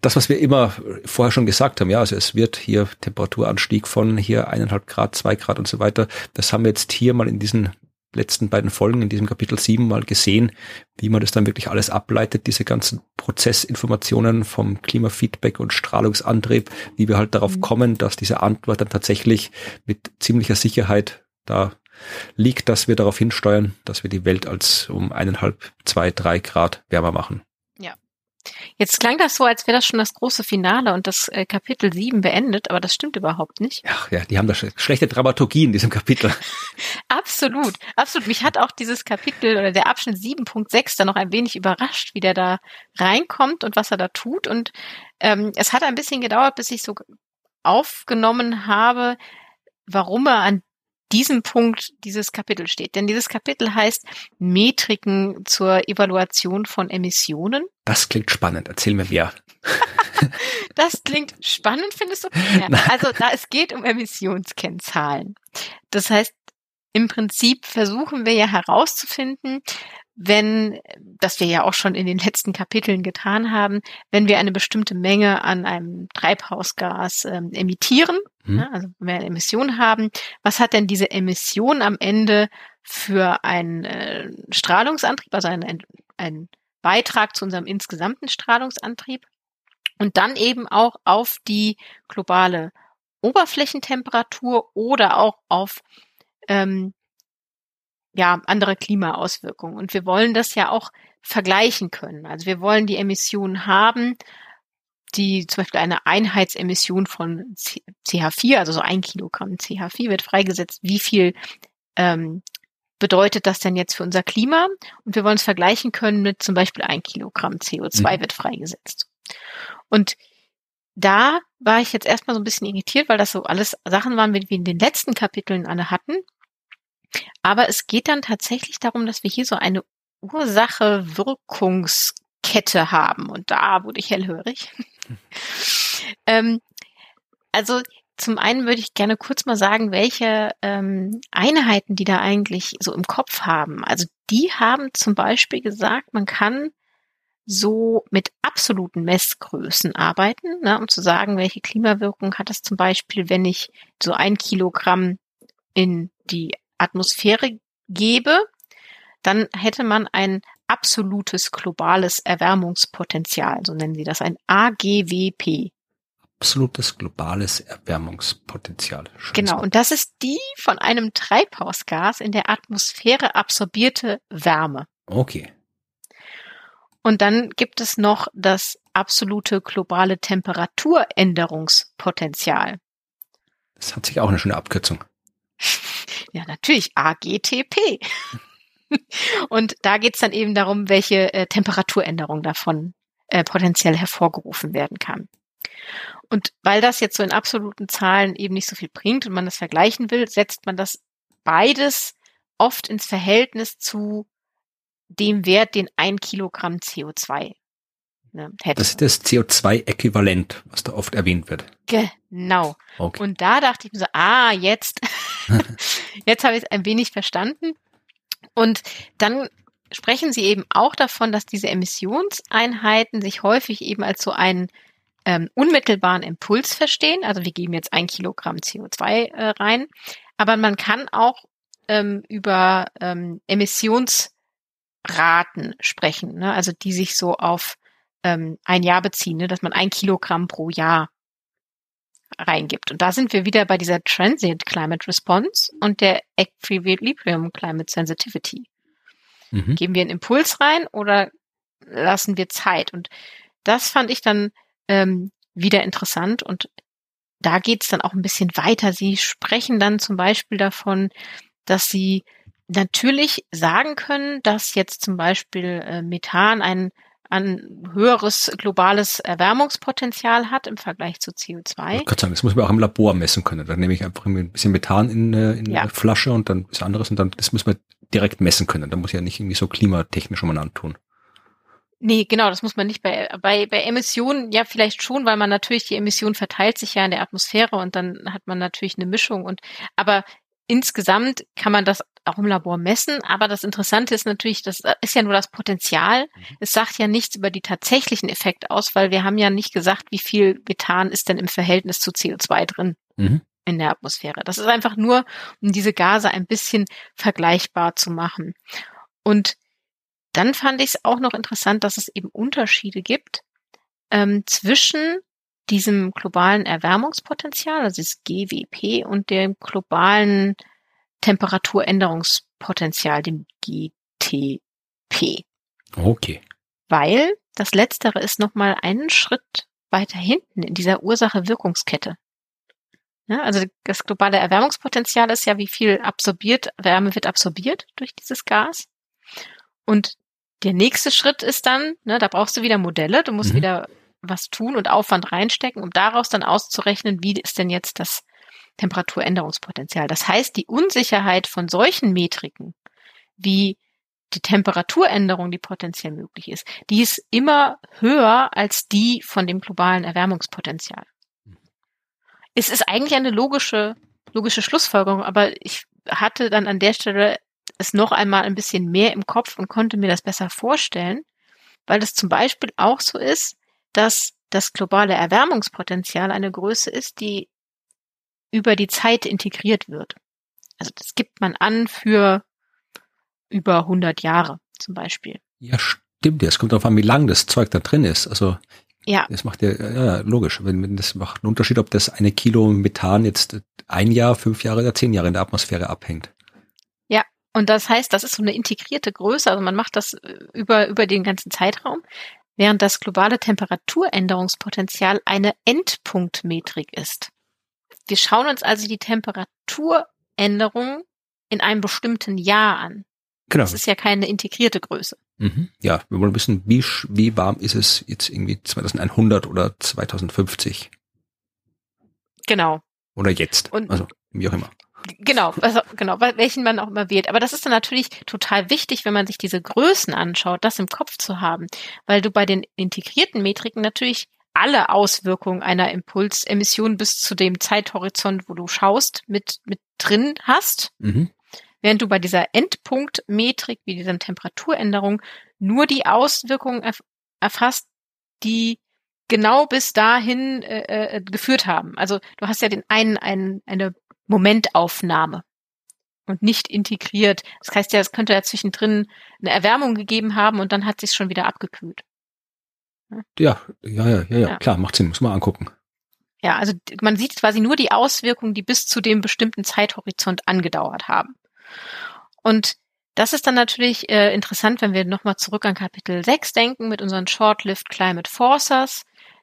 das, was wir immer vorher schon gesagt haben, ja, also es wird hier Temperaturanstieg von hier eineinhalb Grad, zwei Grad und so weiter. Das haben wir jetzt hier mal in diesen letzten beiden Folgen in diesem Kapitel 7 mal gesehen, wie man das dann wirklich alles ableitet, diese ganzen Prozessinformationen vom Klimafeedback und Strahlungsantrieb, wie wir halt darauf mhm. kommen, dass diese Antwort dann tatsächlich mit ziemlicher Sicherheit da liegt, dass wir darauf hinsteuern, dass wir die Welt als um eineinhalb, zwei, drei Grad wärmer machen. Ja. Jetzt klang das so, als wäre das schon das große Finale und das äh, Kapitel 7 beendet, aber das stimmt überhaupt nicht. Ach ja, die haben da schlechte Dramaturgie in diesem Kapitel. [LAUGHS] absolut, absolut. Mich hat auch dieses Kapitel oder der Abschnitt 7.6 da noch ein wenig überrascht, wie der da reinkommt und was er da tut. Und ähm, es hat ein bisschen gedauert, bis ich so aufgenommen habe, warum er an diesem Punkt dieses Kapitel steht. Denn dieses Kapitel heißt Metriken zur Evaluation von Emissionen. Das klingt spannend. Erzähl mir mehr. [LAUGHS] das klingt spannend, findest du? Ja, also da es geht um Emissionskennzahlen. Das heißt, im Prinzip versuchen wir ja herauszufinden, wenn, das wir ja auch schon in den letzten Kapiteln getan haben, wenn wir eine bestimmte Menge an einem Treibhausgas ähm, emittieren, mhm. ja, also wenn wir eine Emission haben, was hat denn diese Emission am Ende für einen äh, Strahlungsantrieb, also ein, ein Beitrag zu unserem insgesamten Strahlungsantrieb und dann eben auch auf die globale Oberflächentemperatur oder auch auf ähm, ja, andere Klimaauswirkungen. Und wir wollen das ja auch vergleichen können. Also wir wollen die Emissionen haben, die zum Beispiel eine Einheitsemission von CH4, also so ein Kilogramm CH4 wird freigesetzt. Wie viel ähm, bedeutet das denn jetzt für unser Klima? Und wir wollen es vergleichen können mit zum Beispiel ein Kilogramm CO2 mhm. wird freigesetzt. Und da war ich jetzt erstmal so ein bisschen irritiert, weil das so alles Sachen waren, wie wir in den letzten Kapiteln alle hatten. Aber es geht dann tatsächlich darum, dass wir hier so eine Ursache-Wirkungskette haben. Und da wurde ich hellhörig. [LAUGHS] ähm, also zum einen würde ich gerne kurz mal sagen, welche ähm, Einheiten die da eigentlich so im Kopf haben. Also die haben zum Beispiel gesagt, man kann so mit absoluten Messgrößen arbeiten, ne, um zu sagen, welche Klimawirkung hat es zum Beispiel, wenn ich so ein Kilogramm in die Atmosphäre gebe, dann hätte man ein absolutes globales Erwärmungspotenzial, so nennen sie das, ein AGWP. Absolutes globales Erwärmungspotenzial. Schönes genau, Wort. und das ist die von einem Treibhausgas in der Atmosphäre absorbierte Wärme. Okay. Und dann gibt es noch das absolute globale Temperaturänderungspotenzial. Das hat sich auch eine schöne Abkürzung. [LAUGHS] Ja, natürlich, AGTP. Und da geht's dann eben darum, welche äh, Temperaturänderung davon äh, potenziell hervorgerufen werden kann. Und weil das jetzt so in absoluten Zahlen eben nicht so viel bringt und man das vergleichen will, setzt man das beides oft ins Verhältnis zu dem Wert, den ein Kilogramm CO2 ne. Das ist das CO2-Äquivalent, was da oft erwähnt wird. Genau. Okay. Und da dachte ich mir so, ah, jetzt, [LAUGHS] jetzt habe ich es ein wenig verstanden. Und dann sprechen Sie eben auch davon, dass diese Emissionseinheiten sich häufig eben als so einen ähm, unmittelbaren Impuls verstehen. Also wir geben jetzt ein Kilogramm CO2 äh, rein, aber man kann auch ähm, über ähm, Emissionsraten sprechen, ne? also die sich so auf ähm, ein Jahr beziehen, ne? dass man ein Kilogramm pro Jahr reingibt. Und da sind wir wieder bei dieser Transient Climate Response und der Equilibrium Climate Sensitivity. Mhm. Geben wir einen Impuls rein oder lassen wir Zeit? Und das fand ich dann ähm, wieder interessant und da geht's dann auch ein bisschen weiter. Sie sprechen dann zum Beispiel davon, dass sie natürlich sagen können, dass jetzt zum Beispiel äh, Methan ein ein höheres globales Erwärmungspotenzial hat im Vergleich zu CO2. Ich kann sagen, das muss man auch im Labor messen können. Da nehme ich einfach ein bisschen Methan in, äh, in ja. eine Flasche und dann ist anderes und dann das muss man direkt messen können. Da muss ich ja nicht irgendwie so klimatechnisch um antun. Nee, genau, das muss man nicht bei, bei, bei Emissionen ja vielleicht schon, weil man natürlich die Emission verteilt sich ja in der Atmosphäre und dann hat man natürlich eine Mischung und aber insgesamt kann man das auch im Labor messen. Aber das Interessante ist natürlich, das ist ja nur das Potenzial. Mhm. Es sagt ja nichts über die tatsächlichen Effekte aus, weil wir haben ja nicht gesagt, wie viel Methan ist denn im Verhältnis zu CO2 drin. Mhm. in der Atmosphäre. Das ist einfach nur, um diese Gase ein bisschen vergleichbar zu machen. Und dann fand ich es auch noch interessant, dass es eben Unterschiede gibt ähm, zwischen diesem globalen Erwärmungspotenzial, also das GWP, und dem globalen Temperaturänderungspotenzial, dem GTP. Okay. Weil das Letztere ist nochmal einen Schritt weiter hinten in dieser Ursache-Wirkungskette. Ja, also das globale Erwärmungspotenzial ist ja, wie viel absorbiert, Wärme wird absorbiert durch dieses Gas. Und der nächste Schritt ist dann, ne, da brauchst du wieder Modelle, du musst mhm. wieder was tun und Aufwand reinstecken, um daraus dann auszurechnen, wie ist denn jetzt das, Temperaturänderungspotenzial. Das heißt, die Unsicherheit von solchen Metriken wie die Temperaturänderung, die potenziell möglich ist, die ist immer höher als die von dem globalen Erwärmungspotenzial. Es ist eigentlich eine logische, logische Schlussfolgerung, aber ich hatte dann an der Stelle es noch einmal ein bisschen mehr im Kopf und konnte mir das besser vorstellen, weil es zum Beispiel auch so ist, dass das globale Erwärmungspotenzial eine Größe ist, die über die Zeit integriert wird. Also das gibt man an für über 100 Jahre zum Beispiel. Ja, stimmt. Es kommt darauf an, wie lang das Zeug da drin ist. Also ja. Das macht ja, ja logisch. Wenn, wenn das macht einen Unterschied, ob das eine Kilo Methan jetzt ein Jahr, fünf Jahre oder zehn Jahre in der Atmosphäre abhängt. Ja, und das heißt, das ist so eine integrierte Größe. Also man macht das äh, über, über den ganzen Zeitraum, während das globale Temperaturänderungspotenzial eine Endpunktmetrik ist. Wir schauen uns also die Temperaturänderung in einem bestimmten Jahr an. Genau. Das ist ja keine integrierte Größe. Mhm. Ja, wir wollen wissen, wie, wie warm ist es jetzt irgendwie 2100 oder 2050? Genau. Oder jetzt. Und also, wie auch immer. Genau, also genau, welchen man auch immer wählt. Aber das ist dann natürlich total wichtig, wenn man sich diese Größen anschaut, das im Kopf zu haben, weil du bei den integrierten Metriken natürlich alle Auswirkungen einer Impulsemission bis zu dem Zeithorizont, wo du schaust, mit, mit drin hast. Mhm während du bei dieser Endpunktmetrik, wie dieser Temperaturänderung, nur die Auswirkungen erf erfasst, die genau bis dahin äh, äh, geführt haben. Also du hast ja den einen, einen eine Momentaufnahme und nicht integriert. Das heißt ja, es könnte ja zwischendrin eine Erwärmung gegeben haben und dann hat sich schon wieder abgekühlt. Ja, ja, ja, ja, ja, klar, macht Sinn, muss man angucken. Ja, also man sieht quasi nur die Auswirkungen, die bis zu dem bestimmten Zeithorizont angedauert haben. Und das ist dann natürlich äh, interessant, wenn wir nochmal zurück an Kapitel 6 denken mit unseren Short-Lived Climate Forcers.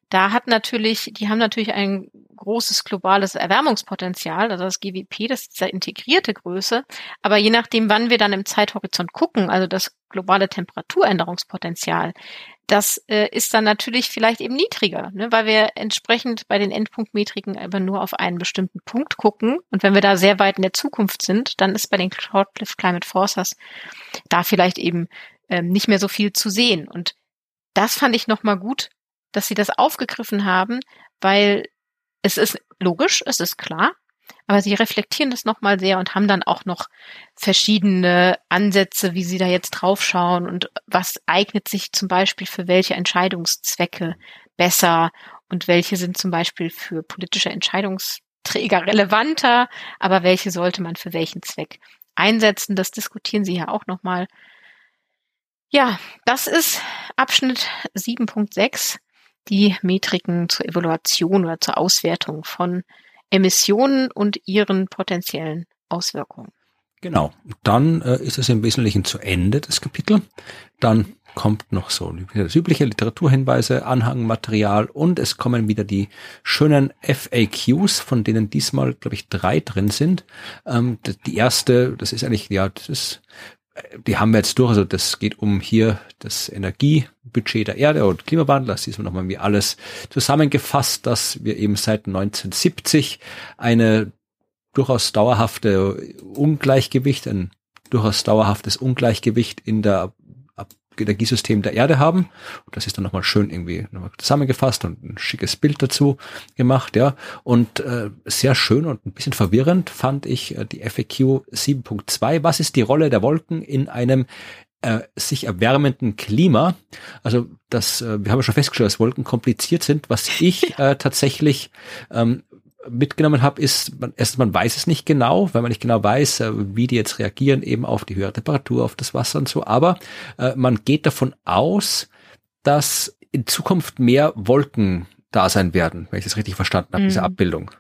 Da hat natürlich, die haben natürlich ein großes globales Erwärmungspotenzial, also das GWP, das ist ja integrierte Größe. Aber je nachdem, wann wir dann im Zeithorizont gucken, also das globale Temperaturänderungspotenzial, das äh, ist dann natürlich vielleicht eben niedriger, ne, weil wir entsprechend bei den Endpunktmetriken aber nur auf einen bestimmten Punkt gucken. Und wenn wir da sehr weit in der Zukunft sind, dann ist bei den Short-Lived Climate Forcers da vielleicht eben ähm, nicht mehr so viel zu sehen. Und das fand ich nochmal gut, dass sie das aufgegriffen haben, weil es ist logisch, es ist klar, aber sie reflektieren das nochmal sehr und haben dann auch noch verschiedene Ansätze, wie sie da jetzt draufschauen und was eignet sich zum Beispiel für welche Entscheidungszwecke besser und welche sind zum Beispiel für politische Entscheidungsträger relevanter, aber welche sollte man für welchen Zweck einsetzen. Das diskutieren sie ja auch nochmal. Ja, das ist Abschnitt 7.6, die Metriken zur Evaluation oder zur Auswertung von Emissionen und ihren potenziellen Auswirkungen. Genau. Dann äh, ist es im Wesentlichen zu Ende das Kapitel. Dann kommt noch so das übliche Literaturhinweise, Anhangmaterial und es kommen wieder die schönen FAQs, von denen diesmal, glaube ich, drei drin sind. Ähm, die erste, das ist eigentlich, ja, das ist die haben wir jetzt durch. Also das geht um hier das Energiebudget der Erde und Klimawandel. Das ist nochmal wie alles zusammengefasst, dass wir eben seit 1970 eine durchaus dauerhafte Ungleichgewicht, ein durchaus dauerhaftes Ungleichgewicht in der Energiesystem der Erde haben. Und das ist dann nochmal schön irgendwie nochmal zusammengefasst und ein schickes Bild dazu gemacht, ja. Und äh, sehr schön und ein bisschen verwirrend fand ich äh, die FAQ 7.2. Was ist die Rolle der Wolken in einem äh, sich erwärmenden Klima. Also das, äh, wir haben ja schon festgestellt, dass Wolken kompliziert sind. Was ich [LAUGHS] äh, tatsächlich ähm, mitgenommen habe, ist, man, erstens, man weiß es nicht genau, weil man nicht genau weiß, äh, wie die jetzt reagieren, eben auf die höhere Temperatur, auf das Wasser und so. Aber äh, man geht davon aus, dass in Zukunft mehr Wolken da sein werden, wenn ich das richtig verstanden habe, mhm. diese Abbildung.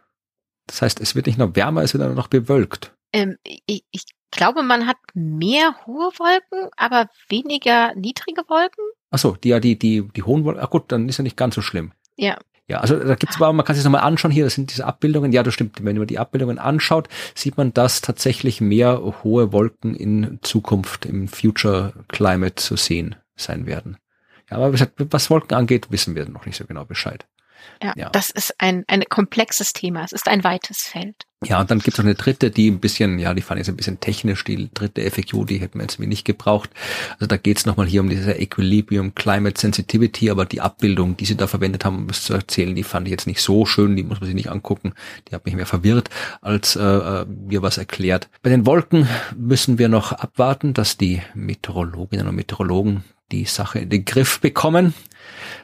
Das heißt, es wird nicht nur wärmer, es wird auch noch bewölkt. Ähm, ich, ich glaube, man hat mehr hohe Wolken, aber weniger niedrige Wolken. Ach so, die, ja, die, die, die hohen Wolken, ach gut, dann ist ja nicht ganz so schlimm. Ja. Ja, also da gibt's aber, man kann sich nochmal anschauen hier, das sind diese Abbildungen. Ja, das stimmt. Wenn man die Abbildungen anschaut, sieht man, dass tatsächlich mehr hohe Wolken in Zukunft im Future Climate zu sehen sein werden. Ja, aber was Wolken angeht, wissen wir noch nicht so genau Bescheid. Ja, ja, das ist ein, ein komplexes Thema. Es ist ein weites Feld. Ja, und dann gibt es noch eine dritte, die ein bisschen, ja, die fand ich ein bisschen technisch, die dritte FAQ, die hätten wir jetzt nicht gebraucht. Also da geht es nochmal hier um diese Equilibrium Climate Sensitivity, aber die Abbildung, die sie da verwendet haben, um es zu erzählen, die fand ich jetzt nicht so schön, die muss man sich nicht angucken. Die hat mich mehr verwirrt, als äh, äh mir was erklärt. Bei den Wolken müssen wir noch abwarten, dass die Meteorologinnen und Meteorologen die Sache in den Griff bekommen.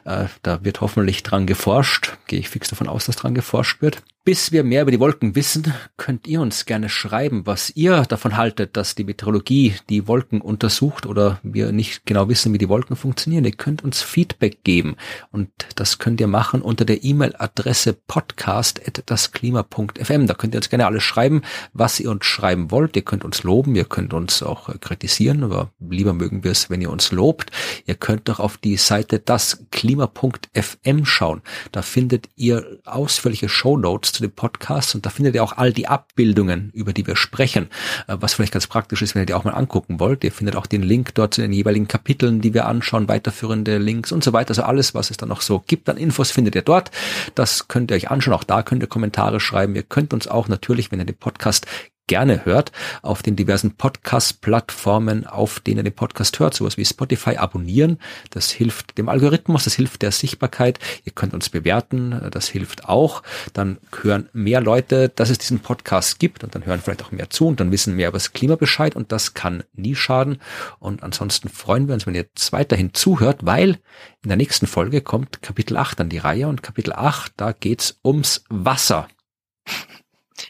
Äh, da wird hoffentlich dran geforscht. Gehe ich fix davon aus, dass dran geforscht wird. Bis wir mehr über die Wolken wissen, könnt ihr uns gerne schreiben, was ihr davon haltet, dass die Meteorologie die Wolken untersucht oder wir nicht genau wissen, wie die Wolken funktionieren. Ihr könnt uns Feedback geben und das könnt ihr machen unter der E-Mail-Adresse podcast.dasklima.fm. Da könnt ihr uns gerne alles schreiben, was ihr uns schreiben wollt. Ihr könnt uns loben, ihr könnt uns auch kritisieren, aber lieber mögen wir es, wenn ihr uns lobt. Ihr könnt doch auf die Seite dasklima.fm schauen. Da findet ihr ausführliche Show Notes zu dem Podcast und da findet ihr auch all die Abbildungen, über die wir sprechen, äh, was vielleicht ganz praktisch ist, wenn ihr die auch mal angucken wollt. Ihr findet auch den Link dort zu den jeweiligen Kapiteln, die wir anschauen, weiterführende Links und so weiter. Also alles, was es dann noch so gibt an Infos, findet ihr dort. Das könnt ihr euch anschauen. Auch da könnt ihr Kommentare schreiben. Ihr könnt uns auch natürlich, wenn ihr den Podcast gerne hört, auf den diversen Podcast-Plattformen, auf denen ihr den Podcast hört, sowas wie Spotify, abonnieren. Das hilft dem Algorithmus, das hilft der Sichtbarkeit. Ihr könnt uns bewerten, das hilft auch. Dann hören mehr Leute, dass es diesen Podcast gibt und dann hören vielleicht auch mehr zu und dann wissen mehr über das Klima Bescheid und das kann nie schaden. Und ansonsten freuen wir uns, wenn ihr jetzt weiterhin zuhört, weil in der nächsten Folge kommt Kapitel 8 an die Reihe und Kapitel 8, da geht's ums Wasser.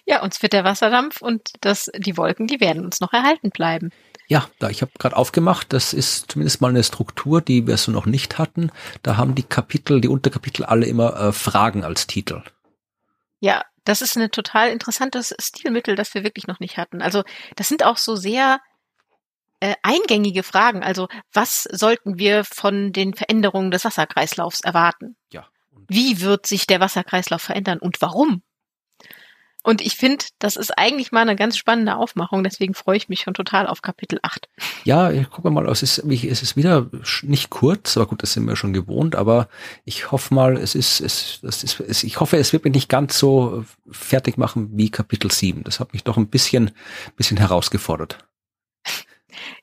Ja, uns wird der Wasserdampf und das, die Wolken, die werden uns noch erhalten bleiben. Ja, da ich habe gerade aufgemacht, das ist zumindest mal eine Struktur, die wir so noch nicht hatten. Da haben die Kapitel, die Unterkapitel alle immer äh, Fragen als Titel. Ja, das ist ein total interessantes Stilmittel, das wir wirklich noch nicht hatten. Also das sind auch so sehr äh, eingängige Fragen. Also was sollten wir von den Veränderungen des Wasserkreislaufs erwarten? Ja. Wie wird sich der Wasserkreislauf verändern und warum? Und ich finde, das ist eigentlich mal eine ganz spannende Aufmachung, deswegen freue ich mich schon total auf Kapitel 8. Ja, ich gucke mal, es ist, es ist wieder nicht kurz, aber gut, das sind wir schon gewohnt, aber ich hoffe mal, es ist, es, das ist, es, ich hoffe, es wird mich nicht ganz so fertig machen wie Kapitel 7. Das hat mich doch ein bisschen, bisschen herausgefordert.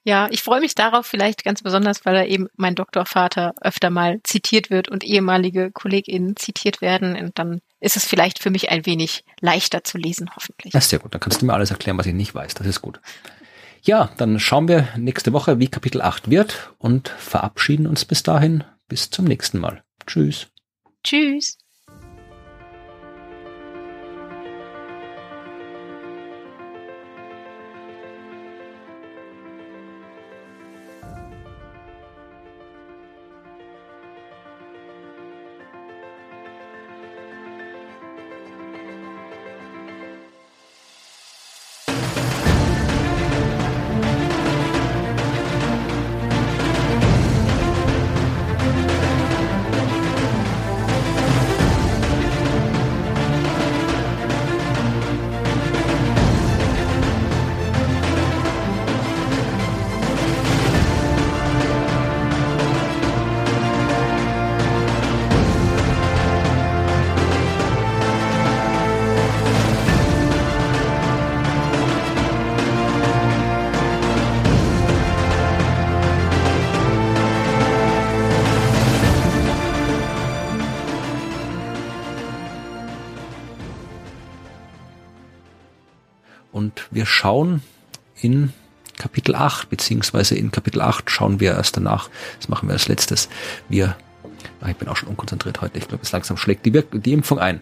Ja, ich freue mich darauf vielleicht ganz besonders, weil er eben mein Doktorvater öfter mal zitiert wird und ehemalige KollegInnen zitiert werden. Und dann ist es vielleicht für mich ein wenig leichter zu lesen, hoffentlich. Das ist sehr gut. Dann kannst du mir alles erklären, was ich nicht weiß. Das ist gut. Ja, dann schauen wir nächste Woche, wie Kapitel 8 wird und verabschieden uns bis dahin. Bis zum nächsten Mal. Tschüss. Tschüss. Schauen in Kapitel 8, beziehungsweise in Kapitel 8 schauen wir erst danach, das machen wir als letztes. Wir, ah, ich bin auch schon unkonzentriert heute, ich glaube, es langsam schlägt die, Wir die Impfung ein.